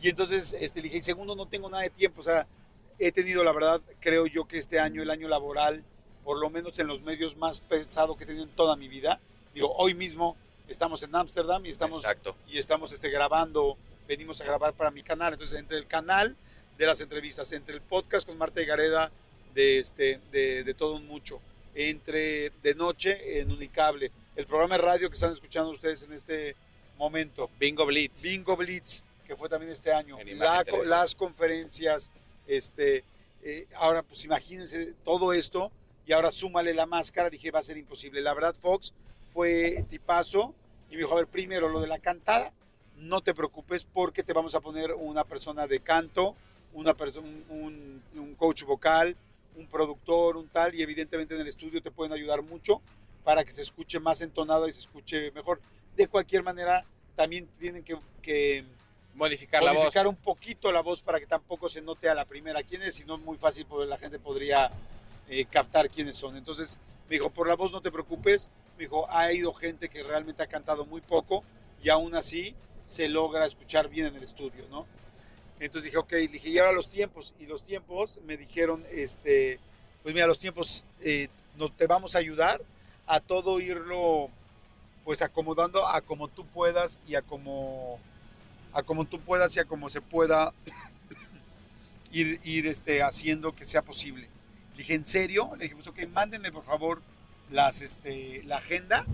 Y entonces este, le dije, y segundo, no tengo nada de tiempo. O sea, he tenido, la verdad, creo yo que este año, el año laboral, por lo menos en los medios más pesado que he tenido en toda mi vida. Digo, hoy mismo estamos en Ámsterdam y estamos, Exacto. y estamos este, grabando, venimos a grabar para mi canal. Entonces, entre el canal de las entrevistas, entre el podcast con Marta y Gareda de, este, de, de todo un mucho, entre de noche en Unicable, el programa de radio que están escuchando ustedes en este momento, Bingo Blitz. Bingo Blitz, que fue también este año, la- las conferencias, este, eh, ahora pues imagínense todo esto y ahora súmale la máscara, dije va a ser imposible. La verdad Fox fue tipazo y me dijo, a ver, primero lo de la cantada, no te preocupes porque te vamos a poner una persona de canto, una un, un coach vocal, un productor, un tal, y evidentemente en el estudio te pueden ayudar mucho para que se escuche más entonado y se escuche mejor. De cualquier manera, también tienen que Modificar la voz. modificar un poquito la voz para que tampoco se note a la primera quién es, si no es muy fácil, pues la gente podría eh, captar quiénes son. Entonces me dijo, por la voz no te preocupes, me dijo, ha ido gente que realmente ha cantado muy poco y aún así se logra escuchar bien en el estudio, ¿no? Entonces dije, ok, dije, y ahora los tiempos, y los tiempos me dijeron, este, pues mira, los tiempos eh, nos, te vamos a ayudar a todo irlo pues acomodando a como tú puedas y a como a como tú puedas y a como se pueda ir, ir este, haciendo que sea posible. Le dije, ¿en serio? Le dije, pues ok, mándenme por favor las, este, la agenda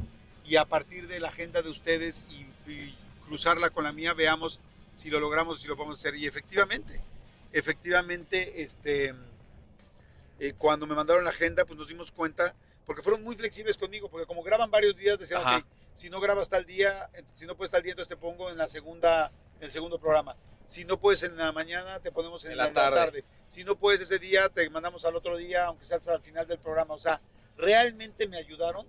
y a partir de la agenda de ustedes y, y cruzarla con la mía veamos si lo logramos, si lo podemos hacer. Y efectivamente, efectivamente, este, eh, cuando me mandaron la agenda, pues nos dimos cuenta, porque fueron muy flexibles conmigo, porque como graban varios días, decían, Ajá. ok, si no grabas tal día, si no puedes tal día, entonces te pongo en la segunda, el segundo programa. Si no puedes en la mañana, te ponemos en, En la, tarde. tarde. Si no puedes ese día, te mandamos al otro día, aunque sea hasta al final del programa. O sea, realmente me ayudaron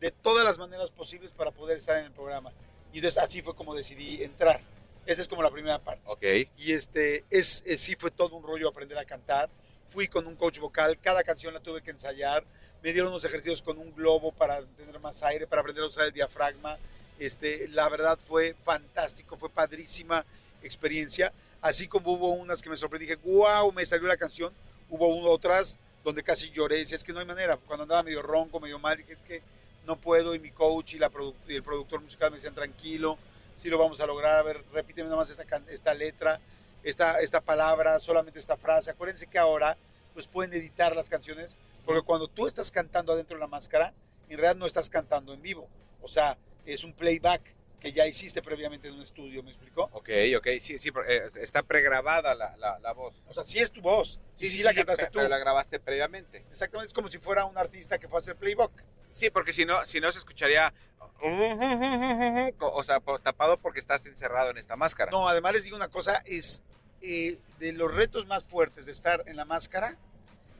de todas las maneras posibles para poder estar en el programa. Y entonces así fue como decidí entrar. Esa es como la primera parte. Ok. Y este, es, es- sí fue todo un rollo aprender a cantar. Fui con un coach vocal, cada canción la tuve que ensayar. Me dieron unos ejercicios con un globo para tener más aire, para aprender a usar el diafragma. Este, la verdad fue fantástico, fue padrísima experiencia. Así como hubo unas que me sorprendí, dije, wow, me salió la canción. Hubo uno, otras donde casi lloré, decía, es que no hay manera. Cuando andaba medio ronco, medio mal, dije, es que no puedo. Y mi coach y, el productor musical me decían, tranquilo, sí lo vamos a lograr. A ver, repíteme nada más esta, esta letra, esta, esta palabra, solamente esta frase. Acuérdense que ahora pues pueden editar las canciones, porque cuando tú estás cantando adentro de la máscara, en realidad no estás cantando en vivo. O sea, es un playback que ya hiciste previamente en un estudio, ¿me explicó? Ok, ok, sí, sí, eh, está pregrabada la, la, la voz. O sea, sí es tu voz, sí, sí, la cantaste tú. Pero la grabaste previamente. Exactamente, es como si fuera un artista que fue a hacer playback. Sí, porque si no, si no se escucharía, o sea, tapado porque estás encerrado en esta máscara. No, además les digo una cosa, es eh, de los retos más fuertes de estar en la máscara,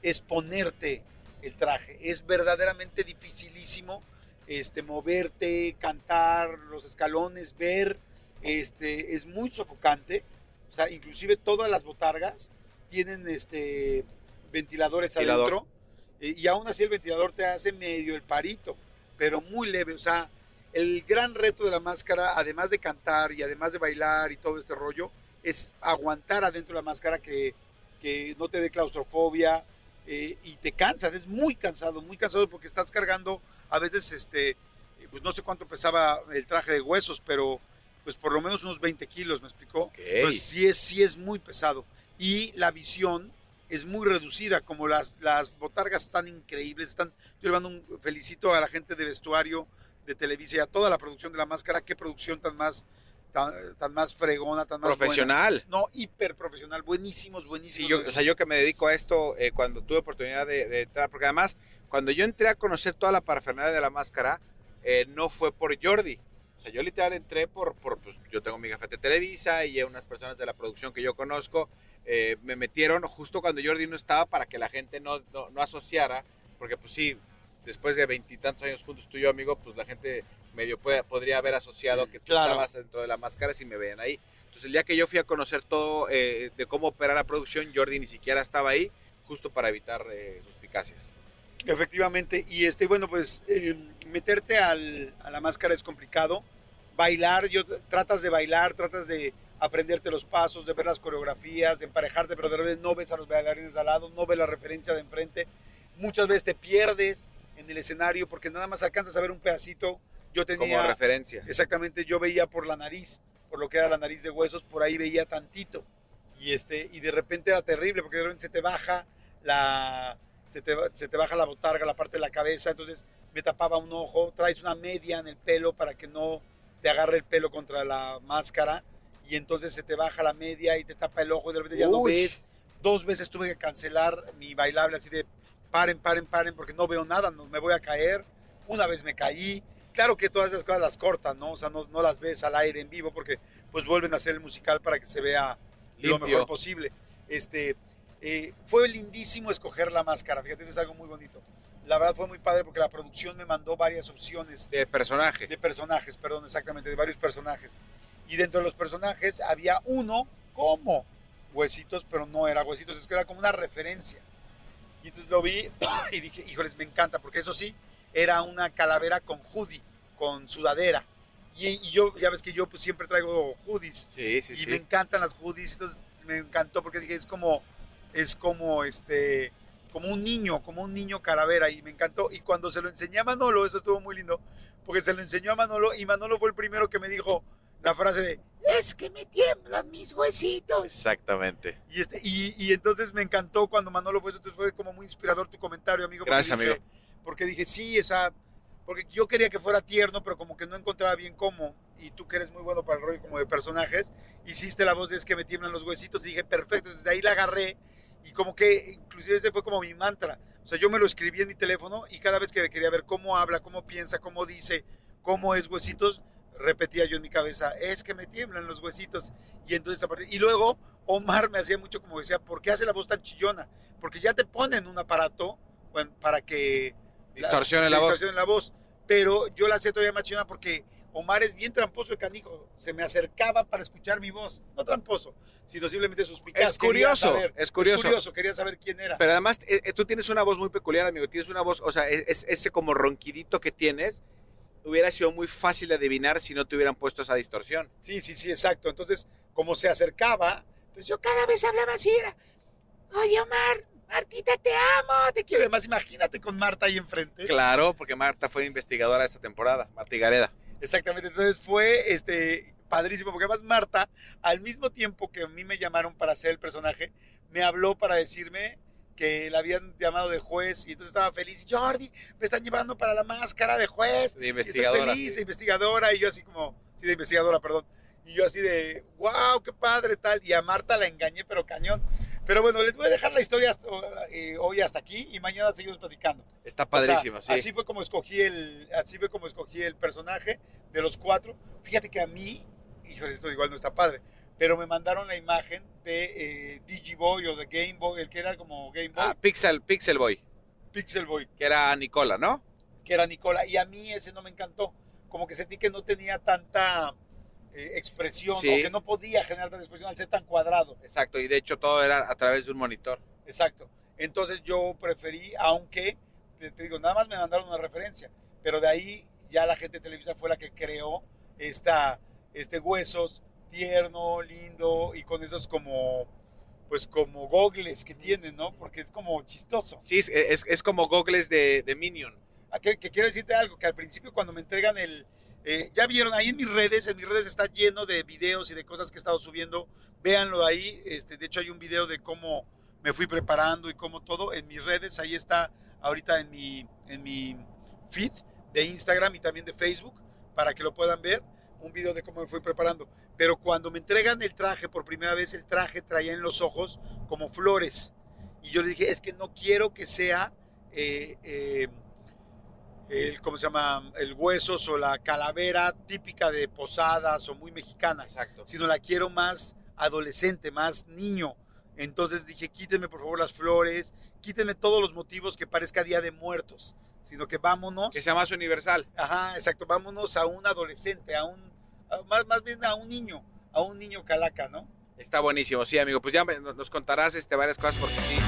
es ponerte el traje. Es verdaderamente dificilísimo este, moverte, cantar, los escalones, ver, este, es muy sofocante. O sea, inclusive todas las botargas tienen este, ventiladores Ventilador. adentro eh, y aún así el ventilador te hace medio el parito, pero muy leve. O sea, el gran reto de la máscara, además de cantar y además de bailar y todo este rollo, es aguantar adentro de la máscara que, que no te dé claustrofobia eh, y te cansas, es muy cansado, muy cansado porque estás cargando a veces, este, pues no sé cuánto pesaba el traje de huesos, pero pues por lo menos unos 20 kilos, ¿me explicó? Entonces sí es, sí es muy pesado. Y la visión es muy reducida, como las, las botargas están increíbles, están, yo le mando un felicito a la gente de vestuario de Televisa y a toda la producción de la máscara, qué producción tan más, tan, tan más fregona, tan más buena. Profesional. No, hiper profesional, buenísimos, buenísimos. Sí, yo, o sea, yo que me dedico a esto, eh, cuando tuve oportunidad de, de entrar, porque además, cuando yo entré a conocer toda la parafernalia de la máscara, eh, no fue por Jordi. O sea, yo literal entré por, por pues, yo tengo mi gafete Televisa y unas personas de la producción que yo conozco eh, me metieron justo cuando Jordi no estaba para que la gente no, no, no asociara, porque pues sí, después de veintitantos años juntos tú y yo, amigo, pues la gente medio puede- podría haber asociado que tú Claro. estabas dentro de la máscara si me ven ahí. Entonces el día que yo fui a conocer todo eh, de cómo opera la producción, Jordi ni siquiera estaba ahí, justo para evitar eh, suspicacias. Efectivamente, y este, bueno, pues eh, meterte al- a la máscara es complicado. Bailar, yo tratas de bailar, tratas de aprenderte los pasos, de ver las coreografías, de emparejarte, pero de repente no ves a los bailarines al lado, no ves la referencia de enfrente. Muchas veces te pierdes en el escenario porque nada más alcanzas a ver un pedacito. Yo Como tenía, referencia. exactamente, yo veía por la nariz, por lo que era la nariz de huesos, por ahí veía tantito. Y, este, y de repente era terrible porque de repente se te baja la, se te, se te baja la botarga, la parte de la cabeza, entonces me tapaba un ojo, traes una media en el pelo para que no te agarre el pelo contra la máscara y entonces se te baja la media y te tapa el ojo y de repente ya no ves. Dos veces tuve que cancelar mi bailable así de paren, paren, paren porque no veo nada, no, me voy a caer. Una vez me caí. Claro que todas esas cosas las cortan, ¿no? O sea, no, no las ves al aire en vivo porque pues vuelven a hacer el musical para que se vea lo mejor posible. Este, eh, fue lindísimo escoger la máscara, fíjate, eso es algo muy bonito. La verdad fue muy padre porque la producción me mandó varias opciones De personaje. de personajes, perdón, exactamente, de varios personajes. Y dentro de los personajes había uno como Huesitos, pero no era Huesitos, es que era como una referencia. Y entonces lo vi y dije, híjoles, me encanta, porque eso sí, era una calavera con hoodie, con sudadera. Y, y yo, ya ves que yo pues, siempre traigo hoodies Sí, sí, y sí. me encantan las hoodies, entonces me encantó porque dije, es como, es como este, como un niño, como un niño calavera y me encantó. Y cuando se lo enseñé a Manolo, eso estuvo muy lindo, porque se lo enseñó a Manolo y Manolo fue el primero que me dijo la frase de, es que me tiemblan mis huesitos. Exactamente. Y, este, y, y entonces me encantó cuando Manolo fue entonces fue como muy inspirador tu comentario, amigo. porque Gracias, dije- amigo. Porque dije, sí, esa, porque yo quería que fuera tierno, pero como que no encontraba bien cómo. Y tú que eres muy bueno para el rollo como de personajes, hiciste la voz de es que me tiemblan los huesitos y dije, perfecto, desde ahí la agarré y como que inclusive ese fue como mi mantra. O sea, yo me lo escribí en mi teléfono y cada vez que quería ver cómo habla, cómo piensa, cómo dice, cómo es huesitos, repetía yo en mi cabeza, es que me tiemblan los huesitos. Y entonces, y luego Omar me hacía mucho como decía, ¿por qué hace la voz tan chillona? Porque ya te ponen un aparato bueno, para que distorsione la, voz. la voz. Pero yo la hacía todavía más chillona porque Omar es bien tramposo el canijo. Se me acercaba para escuchar mi voz. No tramposo, sino simplemente suspicaz. Es curioso, es curioso. Es curioso, quería saber quién era. Pero además, eh, eh, tú tienes una voz muy peculiar, amigo. Tienes una voz, o sea, es, ese como ronquidito que tienes hubiera sido muy fácil de adivinar si no te hubieran puesto esa distorsión. Sí, sí, sí, exacto. Entonces, como se acercaba, entonces yo cada vez hablaba así, era, oye Omar, Martita, te amo, te quiero. Además, imagínate con Marta ahí enfrente. Claro, porque Marta fue investigadora esta temporada, Marta Gareda. Exactamente, entonces fue este, padrísimo, porque además Marta, al mismo tiempo que a mí me llamaron para ser el personaje, me habló para decirme que la habían llamado de juez y entonces estaba feliz. Jordi, me están llevando para la máscara de juez. De investigadora. Y feliz, de investigadora. Y yo así como, sí, de investigadora, perdón. Y yo así de, wow, qué padre, tal. Y a Marta la engañé, pero cañón. Pero bueno, les voy a dejar la historia eh, hoy hasta aquí y mañana seguimos platicando. Está padrísimo, sí. Así fue como escogí el, así fue como escogí el personaje de los cuatro. Fíjate que a mí, híjole, esto igual no está padre, pero me mandaron la imagen de eh, Digiboy o de Game Boy, el que era como Game Boy. Ah, Pixel, Pixel Boy. Pixel Boy. Que era Nicola, ¿no? Que era Nicola. Y a mí ese no me encantó. Como que sentí que no tenía tanta eh, expresión, o que no podía generar tanta expresión al ser tan cuadrado. Exacto, y de hecho todo era a través de un monitor. Exacto. Entonces yo preferí, aunque, te, digo, nada más me mandaron una referencia, pero de ahí ya la gente de Televisa fue la que creó esta, este huesos tierno, lindo y con esos como pues como gogles que tienen, ¿no? Porque es como chistoso. Sí, es, es, como gogles de, de Minion. Ah, que, que, quiero decirte algo, que al principio cuando me entregan el, eh, ya vieron ahí en mis redes, en mis redes está lleno de videos y de cosas que he estado subiendo. Véanlo ahí. Este, de hecho, hay un video de cómo me fui preparando y cómo todo. En mis redes, ahí está ahorita en mi, en mi feed de Instagram y también de Facebook para que lo puedan ver. Un video de cómo me fui preparando. Pero cuando me entregan el traje por primera vez, el traje traía en los ojos como flores. Y yo le dije, es que no quiero que sea eh, eh, el, ¿cómo se llama? El huesos o la calavera típica de posadas o muy mexicana. Exacto. Sino la quiero más adolescente, más niño. Entonces dije, quítenme por favor las flores, quítenme todos los motivos que parezca Día de Muertos, sino que vámonos. Que sea más universal. Ajá, exacto, vámonos a un adolescente, a un, más, más bien a un niño, a un niño calaca, ¿no? Está buenísimo, sí, amigo. Pues ya nos contarás este, varias cosas porque sí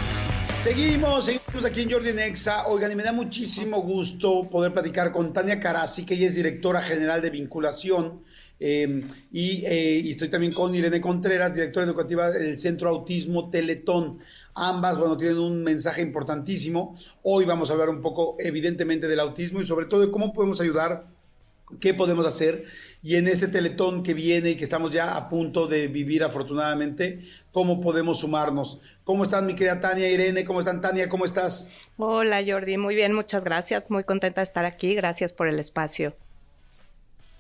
Seguimos, seguimos aquí en Jordi Nexa. Oigan, y me da muchísimo gusto poder platicar con Tania Carasi, que ella es directora general de vinculación. Em, eh, y, estoy también con Irene Contreras, directora educativa del Centro Autismo Teletón. Ambas, bueno, tienen un mensaje importantísimo. Hoy vamos a hablar un poco, evidentemente, del autismo y sobre todo de cómo podemos ayudar, qué podemos hacer y en este teletón que viene y que estamos ya a punto de vivir afortunadamente, cómo podemos sumarnos. ¿Cómo están mi querida Tania Irene? ¿Cómo están Tania? ¿Cómo estás? Hola Jordi, muy bien, muchas gracias, muy contenta de estar aquí, gracias por el espacio.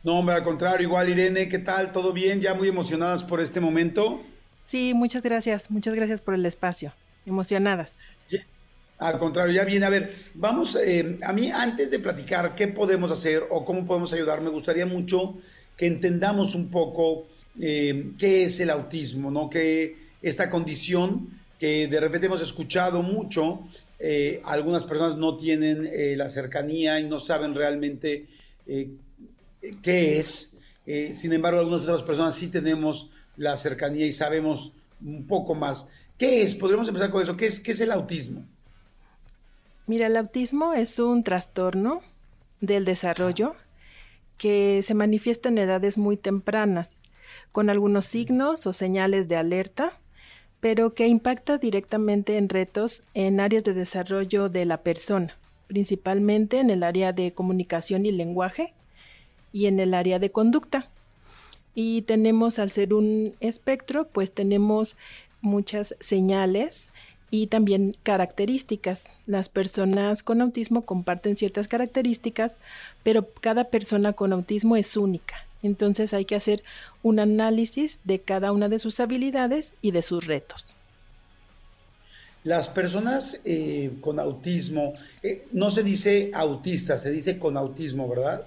No, hombre, al contrario, igual Irene, ¿qué tal? ¿Todo bien? ¿Ya muy emocionadas por este momento? Sí, muchas gracias, muchas gracias por el espacio, emocionadas. Al contrario, ya viene. A ver, vamos, eh, a mí antes de platicar qué podemos hacer o cómo podemos ayudar, me gustaría mucho que entendamos un poco eh, qué es el autismo, ¿no? Que esta condición que de repente hemos escuchado mucho, eh, algunas personas no tienen la cercanía y no saben realmente qué es. sin embargo, algunas otras personas sí tenemos la cercanía y sabemos un poco más. ¿Qué es? Podríamos empezar con eso. ¿Qué es, qué es el autismo? Mira, el autismo es un trastorno del desarrollo que se manifiesta en edades muy tempranas, con algunos signos o señales de alerta, pero que impacta directamente en retos en áreas de desarrollo de la persona, principalmente en el área de comunicación y lenguaje y en el área de conducta. Y tenemos, al ser un espectro, pues tenemos muchas señales y también características. Las personas con autismo comparten ciertas características, pero cada persona con autismo es única. Entonces hay que hacer un análisis de cada una de sus habilidades y de sus retos. Las personas eh, con autismo, eh, no se dice autista, se dice con autismo, ¿verdad?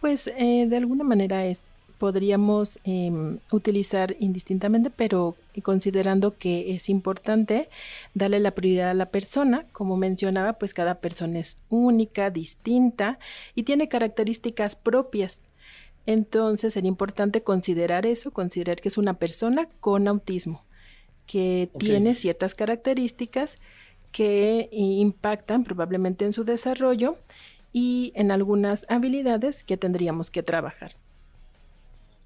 Pues eh, de alguna manera es, podríamos em, utilizar indistintamente, pero considerando que es importante darle la prioridad a la persona, como mencionaba, pues cada persona es única, distinta y tiene características propias. Entonces sería importante considerar eso, considerar que es una persona con autismo, que tiene ciertas características que impactan probablemente en su desarrollo y en algunas habilidades que tendríamos que trabajar.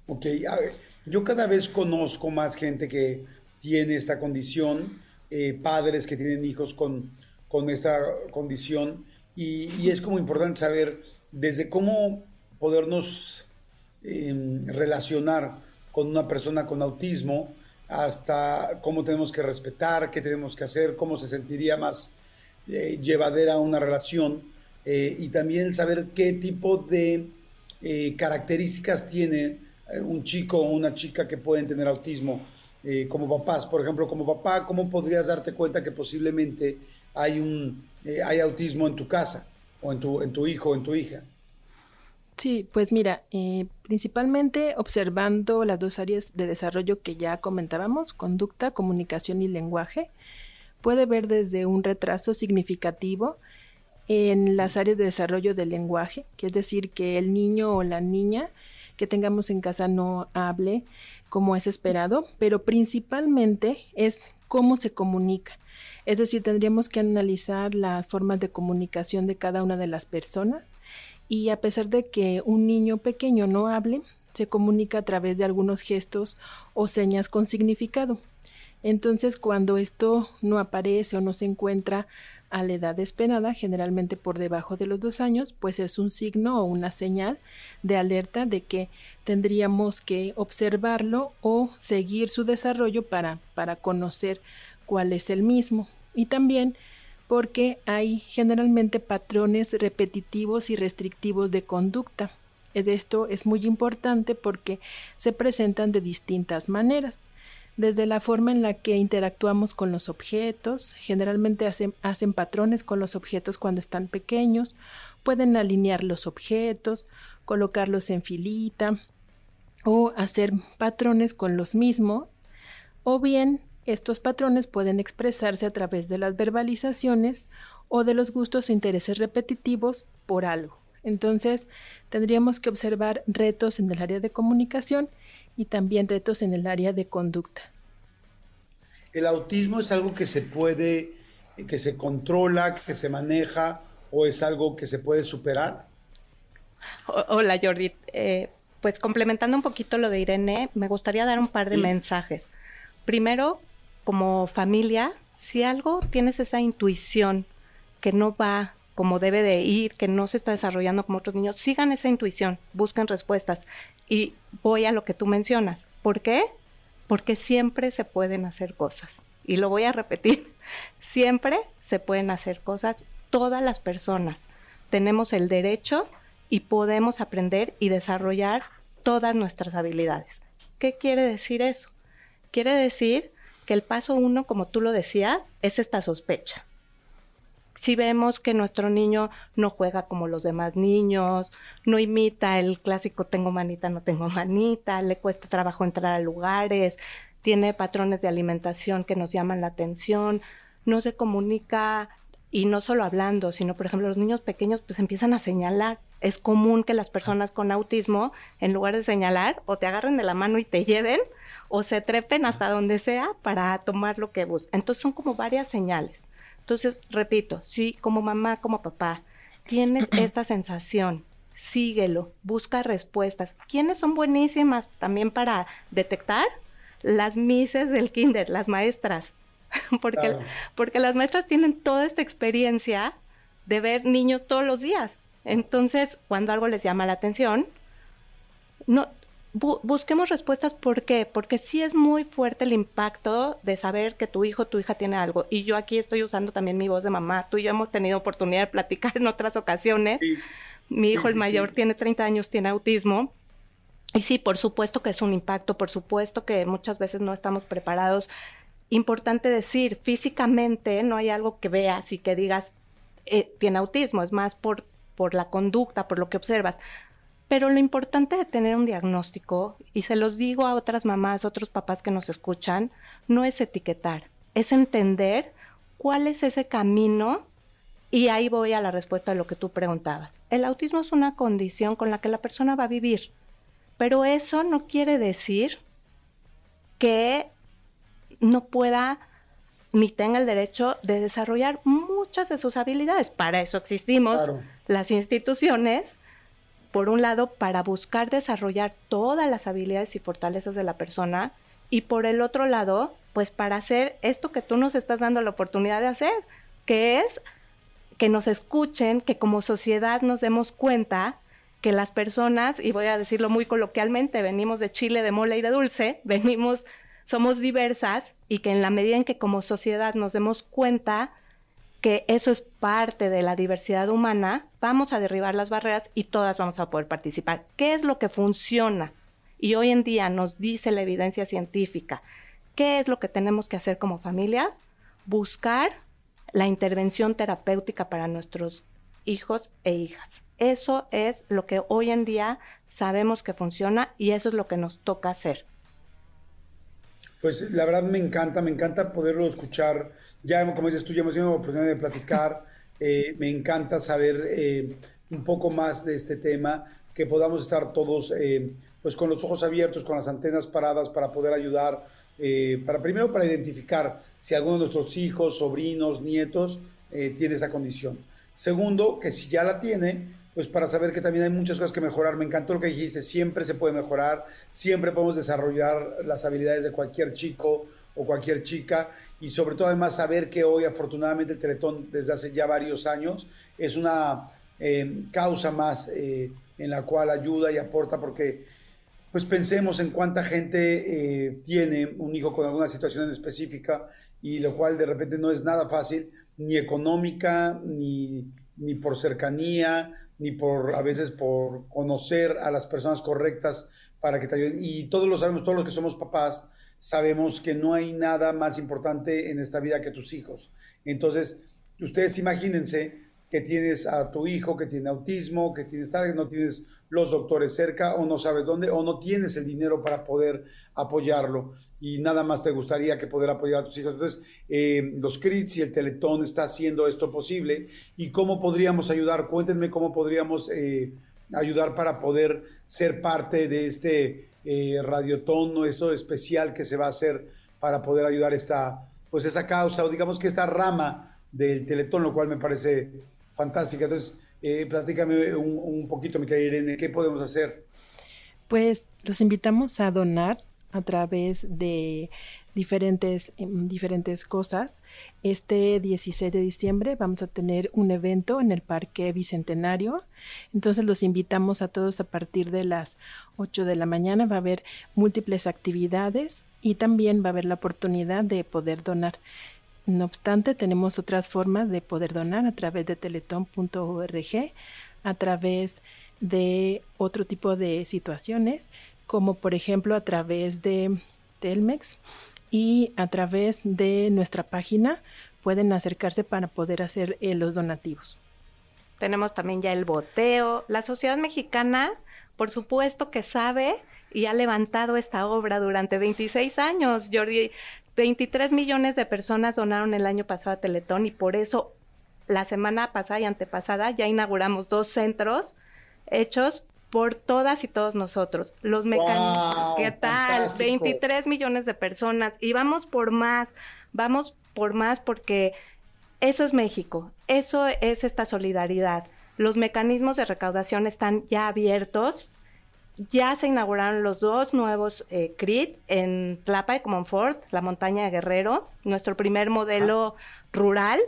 Ok, a ver, yo cada vez conozco más gente que tiene esta condición, eh, padres que tienen hijos con, con esta condición, y, es como importante saber desde cómo podernos eh, relacionar con una persona con autismo hasta cómo tenemos que respetar, qué tenemos que hacer, cómo se sentiría más eh, llevadera una relación eh, y también saber qué tipo de características tiene un chico o una chica que pueden tener autismo eh, como papás. Por ejemplo, como papá, ¿cómo podrías darte cuenta que posiblemente hay, un, eh, hay autismo en tu casa o en tu, en tu hijo o en tu hija? Sí, pues mira, eh, principalmente observando las dos áreas de desarrollo que ya comentábamos, conducta, comunicación y lenguaje, puede ver desde un retraso significativo en las áreas de desarrollo del lenguaje, que es decir, que el niño o la niña que tengamos en casa no hable como es esperado, pero principalmente es cómo se comunica. Es decir, tendríamos que analizar las formas de comunicación de cada una de las personas y a pesar de que un niño pequeño no hable, se comunica a través de algunos gestos o señas con significado. Entonces, cuando esto no aparece o no se encuentra a la edad esperada, generalmente por debajo de los dos años, pues es un signo o una señal de alerta de que tendríamos que observarlo o seguir su desarrollo para, para conocer cuál es el mismo. Y también porque hay generalmente patrones repetitivos y restrictivos de conducta. Esto es muy importante porque se presentan de distintas maneras desde la forma en la que interactuamos con los objetos, generalmente hacen, patrones con los objetos cuando están pequeños, pueden alinear los objetos, colocarlos en filita o hacer patrones con los mismos, o bien estos patrones pueden expresarse a través de las verbalizaciones o de los gustos o intereses repetitivos por algo. Entonces, tendríamos que observar retos en el área de comunicación y también retos en el área de conducta. ¿El autismo es algo que se puede, que se controla, que se maneja o es algo que se puede superar? Hola Jordi, eh, pues complementando un poquito lo de Irene, me gustaría dar un par de sí. mensajes. Primero, como familia, si algo tienes esa intuición que no va como debe de ir, que no se está desarrollando como otros niños, sigan esa intuición, busquen respuestas. Y voy a lo que tú mencionas. ¿Por qué? Porque siempre se pueden hacer cosas. Y lo voy a repetir. Siempre se pueden hacer cosas. Todas las personas tenemos el derecho y podemos aprender y desarrollar todas nuestras habilidades. ¿Qué quiere decir eso? Quiere decir que el paso uno, como tú lo decías, es esta sospecha si vemos que nuestro niño no juega como los demás niños, no imita el clásico tengo manita, no tengo manita, le cuesta trabajo entrar a lugares, tiene patrones de alimentación que nos llaman la atención, no se comunica y no solo hablando, sino por ejemplo los niños pequeños pues empiezan a señalar. Es común que las personas con autismo, en lugar de señalar, o te agarren de la mano y te lleven, o se trepen hasta donde sea para tomar lo que buscan. Entonces son como varias señales. Entonces, repito, si como mamá, como papá, tienes esta sensación, síguelo, busca respuestas. ¿Quiénes son buenísimas también para detectar? Las mises del kinder, las maestras. porque, claro. porque las maestras tienen toda esta experiencia de ver niños todos los días. Entonces, cuando algo les llama la atención, no, busquemos respuestas. ¿Por qué? Porque sí es muy fuerte el impacto de saber que tu hijo, tu hija tiene algo. Y yo aquí estoy usando también mi voz de mamá. Tú y yo hemos tenido oportunidad de platicar en otras ocasiones. Mi hijo, el mayor, tiene 30 años, tiene autismo. Y sí, por supuesto que es un impacto, por supuesto que muchas veces no estamos preparados. Importante decir, físicamente no hay algo que veas y que digas, eh, tiene autismo, es más por, por la conducta, por lo que observas. Pero lo importante de tener un diagnóstico, y se los digo a otras mamás, otros papás que nos escuchan, no es etiquetar, es entender cuál es ese camino y ahí voy a la respuesta a lo que tú preguntabas. El autismo es una condición con la que la persona va a vivir, pero eso no quiere decir que no pueda ni tenga el derecho de desarrollar muchas de sus habilidades. Para eso existimos las instituciones, por un lado, para buscar desarrollar todas las habilidades y fortalezas de la persona, y por el otro lado, pues para hacer esto que tú nos estás dando la oportunidad de hacer, que es que nos escuchen, que como sociedad nos demos cuenta que las personas, y voy a decirlo muy coloquialmente, venimos de chile, de mole y de dulce, venimos, somos diversas y que en la medida en que como sociedad nos demos cuenta que eso es parte de la diversidad humana, vamos a derribar las barreras y todas vamos a poder participar. ¿Qué es lo que funciona? Y hoy en día nos dice la evidencia científica. ¿Qué es lo que tenemos que hacer como familias? Buscar la intervención terapéutica para nuestros hijos e hijas. Eso es lo que hoy en día sabemos que funciona y eso es lo que nos toca hacer. Pues la verdad me encanta, me encanta poderlo escuchar. Ya, como dices tú, ya hemos tenido la oportunidad de platicar. Eh, me encanta saber eh, un poco más de este tema, que podamos estar todos eh, pues con los ojos abiertos, con las antenas paradas para poder ayudar eh, para primero para identificar si alguno de nuestros hijos, sobrinos, nietos tiene esa condición. Segundo, que si ya la tiene, pues para saber que también hay muchas cosas que mejorar. Me encantó lo que dijiste, siempre se puede mejorar, siempre podemos desarrollar las habilidades de cualquier chico o cualquier chica y sobre todo además saber que hoy afortunadamente el Teletón desde hace ya varios años es una eh, causa más en la cual ayuda y aporta porque pues pensemos en cuánta gente eh, tiene un hijo con alguna situación en específica y lo cual de repente no es nada fácil, ni económica, ni, ni por cercanía, ni por a veces por conocer a las personas correctas para que te ayuden. Y todos lo sabemos, todos los que somos papás, sabemos que no hay nada más importante en esta vida que tus hijos. Entonces, ustedes imagínense que tienes a tu hijo que tiene autismo, que tienes tal, que no tienes los doctores cerca o no sabes dónde o no tienes el dinero para poder apoyarlo y nada más te gustaría que poder apoyar a tus hijos. Entonces, eh, los CRITs y el Teletón está haciendo esto posible y cómo podríamos ayudar. Cuéntenme cómo podríamos eh, ayudar para poder ser parte de este eh, radiotón esto especial que se va a hacer para poder ayudar esta, pues esa causa o digamos que esta rama del Teletón, lo cual me parece fantástica. Entonces, eh, platícame un, un, poquito, mi querida Irene, ¿qué podemos hacer? Pues los invitamos a donar a través de diferentes, em, diferentes cosas. Este 16 de diciembre vamos a tener un evento en el Parque Bicentenario. Entonces los invitamos a todos a partir de las 8 de la mañana. Va a haber múltiples actividades y también va a haber la oportunidad de poder donar. No obstante, tenemos otras formas de poder donar a través de teletón.org, a través de otro tipo de situaciones, como por ejemplo a través de Telmex y a través de nuestra página pueden acercarse para poder hacer eh, los donativos. Tenemos también ya el boteo. La sociedad mexicana, por supuesto que sabe y ha levantado esta obra durante 26 años. Jordi, 23 millones de personas donaron el año pasado a Teletón y por eso la semana pasada y antepasada ya inauguramos dos centros hechos por todas y todos nosotros. Los mecanismos, ¿qué tal? 23 millones de personas y vamos por más, vamos por más porque eso es México, eso es esta solidaridad. Los mecanismos de recaudación están ya abiertos, ya se inauguraron los dos nuevos eh, CRIT en Tlapa de Comonfort, la montaña de Guerrero, nuestro primer modelo rural,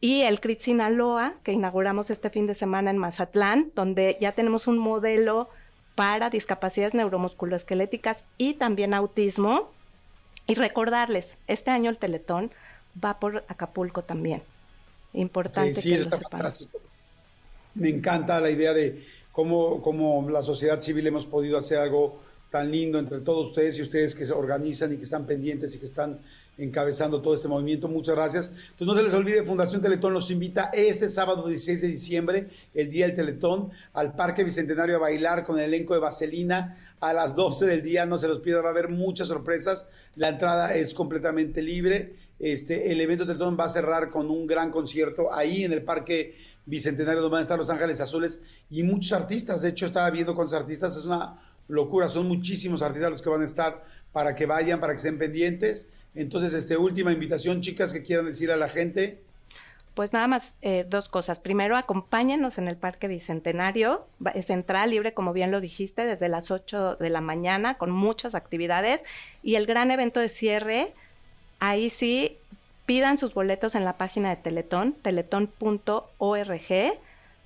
y el CRIT Sinaloa, que inauguramos este fin de semana en Mazatlán, donde ya tenemos un modelo para discapacidades neuromusculoesqueléticas y también autismo. Y recordarles, este año el Teletón va por Acapulco también. Importante que lo sepan. Me encanta la idea de cómo, la sociedad civil hemos podido hacer algo tan lindo entre todos ustedes y ustedes que se organizan y que están pendientes y que están encabezando todo este movimiento. Muchas gracias. Entonces no se les olvide, Fundación Teletón los invita este sábado 16 de diciembre, el día del Teletón, al Parque Bicentenario a bailar con el elenco de Vaselina a las 12 del día. No se los pierdan, va a haber muchas sorpresas. La entrada es completamente libre. Este, el evento Teletón va a cerrar con un gran concierto ahí en el Parque Bicentenario a estar Los Ángeles Azules y muchos artistas. De hecho, estaba viendo con los artistas, es una locura. Son muchísimos artistas los que van a estar para que vayan, para que estén pendientes. Entonces, este, última invitación, chicas, que quieran decir a la gente. Pues nada más eh, dos cosas. Primero, acompáñenos en el Parque Bicentenario. Es entrada libre, como bien lo dijiste, desde las 8 de la mañana, con muchas actividades. Y el gran evento de cierre, ahí sí, pidan sus boletos en la página de Teletón, teletón.org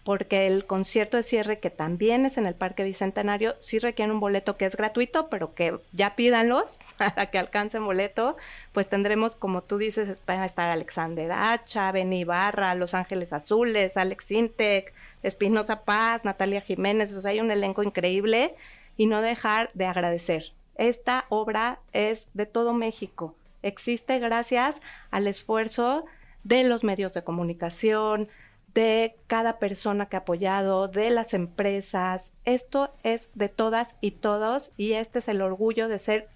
porque el concierto de cierre, que también es en el Parque Bicentenario, sí requiere un boleto que es gratuito, pero que ya pídanlos para que alcancen boleto. Pues tendremos, como tú dices, van a estar Alexander Hacha, Beni Barra, Los Ángeles Azules, Alex Intec, Espinosa Paz, Natalia Jiménez, o sea, hay un elenco increíble y no dejar de agradecer. Esta obra es de todo México. Existe gracias al esfuerzo de los medios de comunicación, de cada persona que ha apoyado, de las empresas. Esto es de todas y todos y este es el orgullo de ser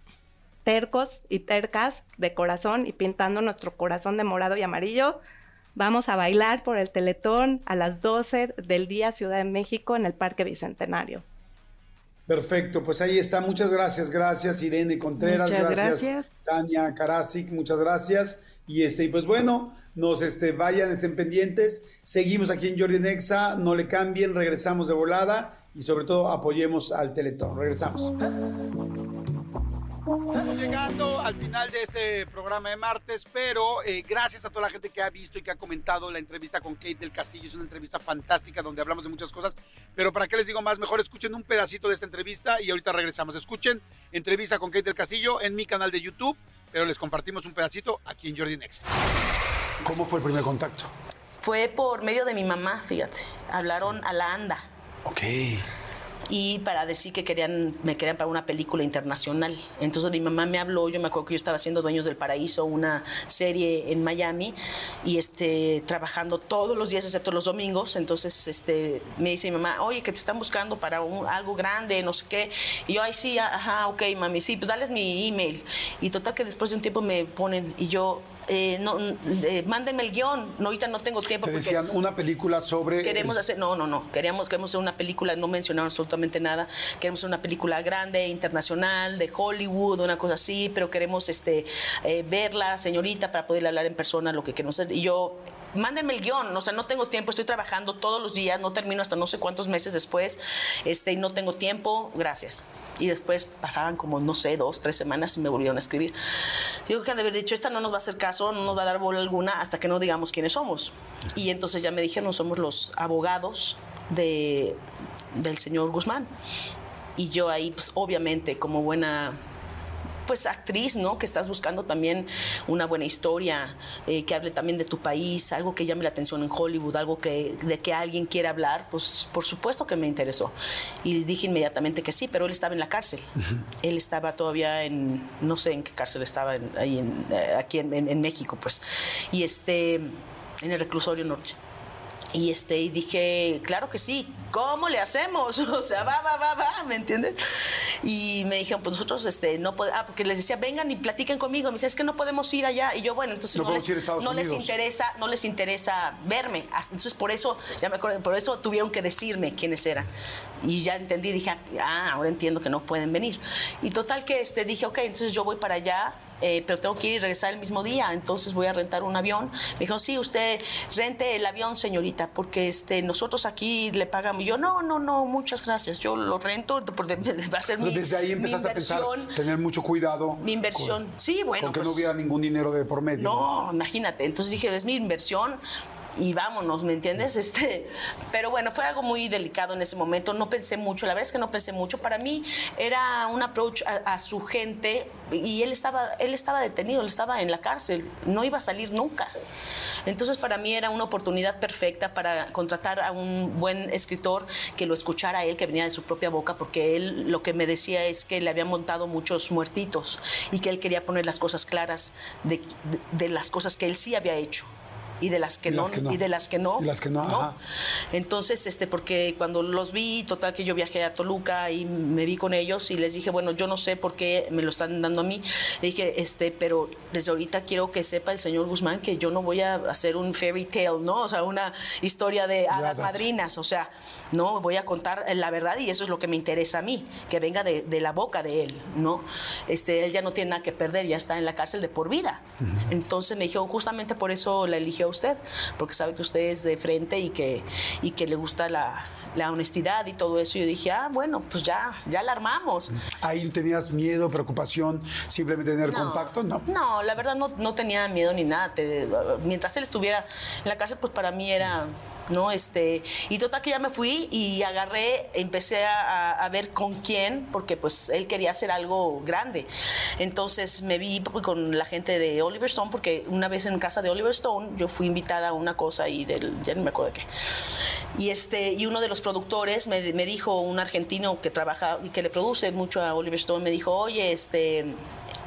tercos y tercas de corazón y pintando nuestro corazón de morado y amarillo. Vamos a bailar por el Teletón a las 12 del día Ciudad de México en el Parque Bicentenario. Perfecto, pues ahí está. Muchas gracias, gracias Irene Contreras, gracias, gracias, Tania Karasik, muchas gracias. Y este, pues bueno, nos este, vayan, estén pendientes. Seguimos aquí en Jordi Nexa, no le cambien, regresamos de volada y sobre todo apoyemos al Teletón. Regresamos. Estamos llegando al final de este programa de martes, pero eh, gracias a toda la gente que ha visto y que ha comentado la entrevista con Kate del Castillo. Es una entrevista fantástica donde hablamos de muchas cosas. Pero para qué les digo más, mejor escuchen un pedacito de esta entrevista y ahorita regresamos. Escuchen entrevista con Kate del Castillo en mi canal de YouTube, pero les compartimos un pedacito aquí en Jordi Next. ¿Cómo fue el primer contacto? Fue por medio de mi mamá, fíjate. Hablaron a la ANDA. Ok y para decir que querían, me querían para una película internacional. Entonces mi mamá me habló, yo me acuerdo que yo estaba haciendo Dueños del Paraíso, una serie en Miami, y este, trabajando todos los días excepto los domingos. Entonces este, me dice mi mamá, oye, que te están buscando para algo grande, no sé qué. Y yo, ay, sí, ajá, ok, mami, sí, pues dales mi email. Y total que después de un tiempo me ponen, y yo, eh, no, eh, mándenme el guion, no, ahorita no tengo tiempo. Te decían una película sobre... Queremos hacer, no, no, no, queríamos, queremos hacer una película, no mencionaron absolutamente nada, queremos hacer una película grande, internacional, de Hollywood, una cosa así, pero queremos este, eh, verla, señorita, para poder hablar en persona lo que queremos hacer. Y yo mándenme el guion, o sea, no tengo tiempo, estoy trabajando todos los días, no termino hasta no sé cuántos meses después, este, y no tengo tiempo, gracias. Y después pasaban como, no sé, dos, tres semanas y me volvieron a escribir. Digo que han de haber dicho, esta no nos va a hacer caso, no nos va a dar bola alguna hasta que no digamos quiénes somos. Y entonces ya me dijeron, somos los abogados de, del señor Guzmán. Y yo ahí, pues obviamente, como buena pues actriz, ¿no? Que estás buscando también una buena historia, eh, que hable también de tu país, algo que llame la atención en Hollywood, algo que de que alguien quiera hablar, pues por supuesto que me interesó. Y dije inmediatamente que sí, pero él estaba en la cárcel. Él estaba todavía en, no sé en qué cárcel estaba, ahí en, eh, aquí en, en México, pues. Y este, en el reclusorio norte. Y, este, y dije, claro que sí, ¿cómo le hacemos? O sea, va, va, va, va, ¿me entiendes? Y me dijeron, pues nosotros este, no podemos, ah, porque les decía, vengan y platiquen conmigo. Me dice, es que no podemos ir allá. Y yo, bueno, entonces no, les, no les, interesa, no les interesa verme. Entonces por eso, ya me acuerdo, por eso tuvieron que decirme quiénes eran. Y ya entendí, dije, ah, ahora entiendo que no pueden venir. Y total que este, dije, ok, entonces yo voy para allá eh, pero tengo que ir y regresar el mismo día, entonces voy a rentar un avión. Me dijo, sí, usted rente el avión, señorita, porque este, nosotros aquí le pagamos. yo, no, no, no, muchas gracias, yo lo rento, porque va a ser mi Desde ahí empezaste a pensar, tener mucho cuidado. Mi inversión, sí, bueno. Con que no pues hubiera ningún dinero de por medio. No, imagínate, entonces dije, es mi inversión, y vámonos, ¿me entiendes? Este, pero bueno, fue algo muy delicado en ese momento, no pensé mucho, la verdad es que no pensé mucho, para mí era un approach a, su gente y él estaba, él estaba detenido, él estaba en la cárcel, no iba a salir nunca. Entonces para mí era una oportunidad perfecta para contratar a un buen escritor que lo escuchara a él, que venía de su propia boca, porque él lo que me decía es que le habían montado muchos muertitos y que él quería poner las cosas claras de las cosas que él sí había hecho y de las que, no, y de las que no. Y las que no, Entonces, este, porque cuando los vi, total que yo viajé a Toluca y me vi con ellos y les dije, bueno, yo no sé por qué me lo están dando a mí. Le dije, este, pero desde ahorita quiero que sepa el señor Guzmán que yo no voy a hacer un fairy tale, ¿no? O sea, una historia de hadas madrinas, o sea, no, voy a contar la verdad y eso es lo que me interesa a mí, que venga de, la boca de él, ¿no? Este, él ya no tiene nada que perder, ya está en la cárcel de por vida. Entonces me dijo, justamente por eso la eligió usted, porque sabe que usted es de frente y que, y que le gusta la, honestidad y todo eso. Y yo dije, ah, bueno, pues ya, ya la armamos. ¿Ahí tenías miedo, preocupación, simplemente tener contacto? No. No, la verdad no, no tenía miedo ni nada. mientras él estuviera en la cárcel, pues para mí era ¿no? Este, y total que ya me fui y agarré, empecé a, ver con quién, porque pues él quería hacer algo grande. Entonces me vi con la gente de Oliver Stone, porque una vez en casa de Oliver Stone yo fui invitada a una cosa y del, ya no me acuerdo de qué. Y, este, y uno de los productores me, me dijo, un argentino que trabaja y que le produce mucho a Oliver Stone, me dijo, oye, este,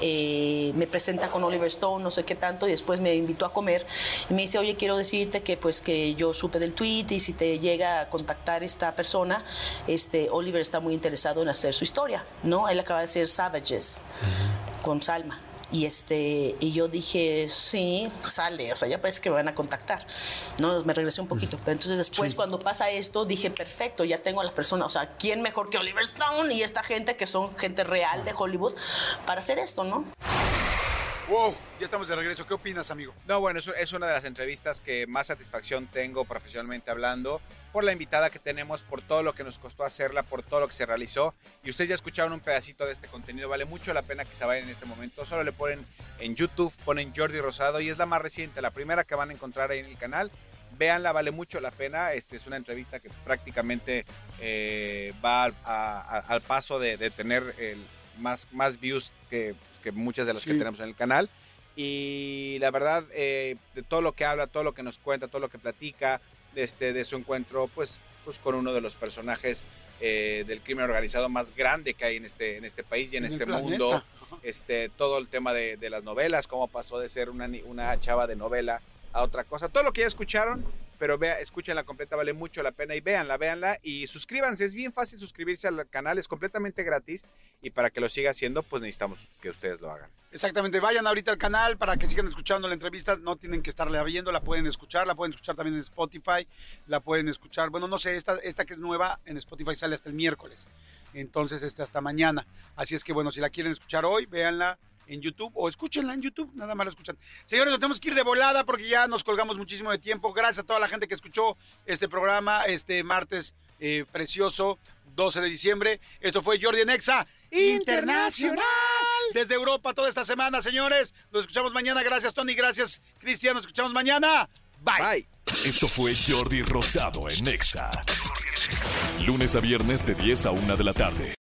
eh, me presenta con Oliver Stone, no sé qué tanto, y después me invitó a comer y me dice, oye, quiero decirte que pues que yo supe del tweet y si te llega a contactar esta persona, este, Oliver está muy interesado en hacer su historia, ¿no? Él acaba de hacer Savages con Salma. Y, este, y yo dije, sí, sale, o sea, ya parece que me van a contactar. No, me regresé un poquito. Pero entonces después, cuando pasa esto, dije, perfecto, ya tengo a las personas, o sea, ¿quién mejor que Oliver Stone y esta gente que son gente real de Hollywood para hacer esto, no? Wow, ya estamos de regreso. ¿Qué opinas, amigo? No, bueno, eso es una de las entrevistas que más satisfacción tengo profesionalmente hablando, por la invitada que tenemos, por todo lo que nos costó hacerla, por todo lo que se realizó. Y ustedes ya escucharon un pedacito de este contenido, vale mucho la pena que se vayan en este momento. Solo le ponen en YouTube, ponen Jordi Rosado y es la más reciente, la primera que van a encontrar ahí en el canal. Véanla, vale mucho la pena. Este es una entrevista que prácticamente eh, va al paso de, tener más, más views que que muchas de las que tenemos en el canal. Y la verdad, eh, de todo lo que habla, todo lo que nos cuenta, todo lo que platica, este, de su encuentro, pues, pues con uno de los personajes eh, del crimen organizado más grande que hay en este, en este país y en, este mundo. Este, todo el tema de, de, las novelas, cómo pasó de ser una, una chava de novela a otra cosa. Todo lo que ya escucharon, pero vea, la completa, vale mucho la pena y véanla, véanla y suscríbanse. Es bien fácil suscribirse al canal, es completamente gratis y para que lo siga haciendo, pues necesitamos que ustedes lo hagan. Exactamente, vayan ahorita al canal para que sigan escuchando la entrevista, no tienen que estarle viendo, la pueden escuchar, la pueden escuchar también en Spotify, la pueden escuchar, bueno, no sé, esta, esta que es nueva en Spotify sale hasta el miércoles, entonces este hasta mañana, así es que bueno, si la quieren escuchar hoy, véanla en YouTube o escúchenla en YouTube, nada más la escuchan. Señores, nos tenemos que ir de volada porque ya nos colgamos muchísimo de tiempo. Gracias a toda la gente que escuchó este programa este martes eh, precioso, 12 de diciembre. Esto fue Jordi Nexa Internacional. Desde Europa toda esta semana, señores. Nos escuchamos mañana. Gracias, Tony. Gracias, Cristian. Nos escuchamos mañana. Bye. Bye. Esto fue Jordi Rosado en Nexa. Lunes a viernes de 10 a 1 de la tarde.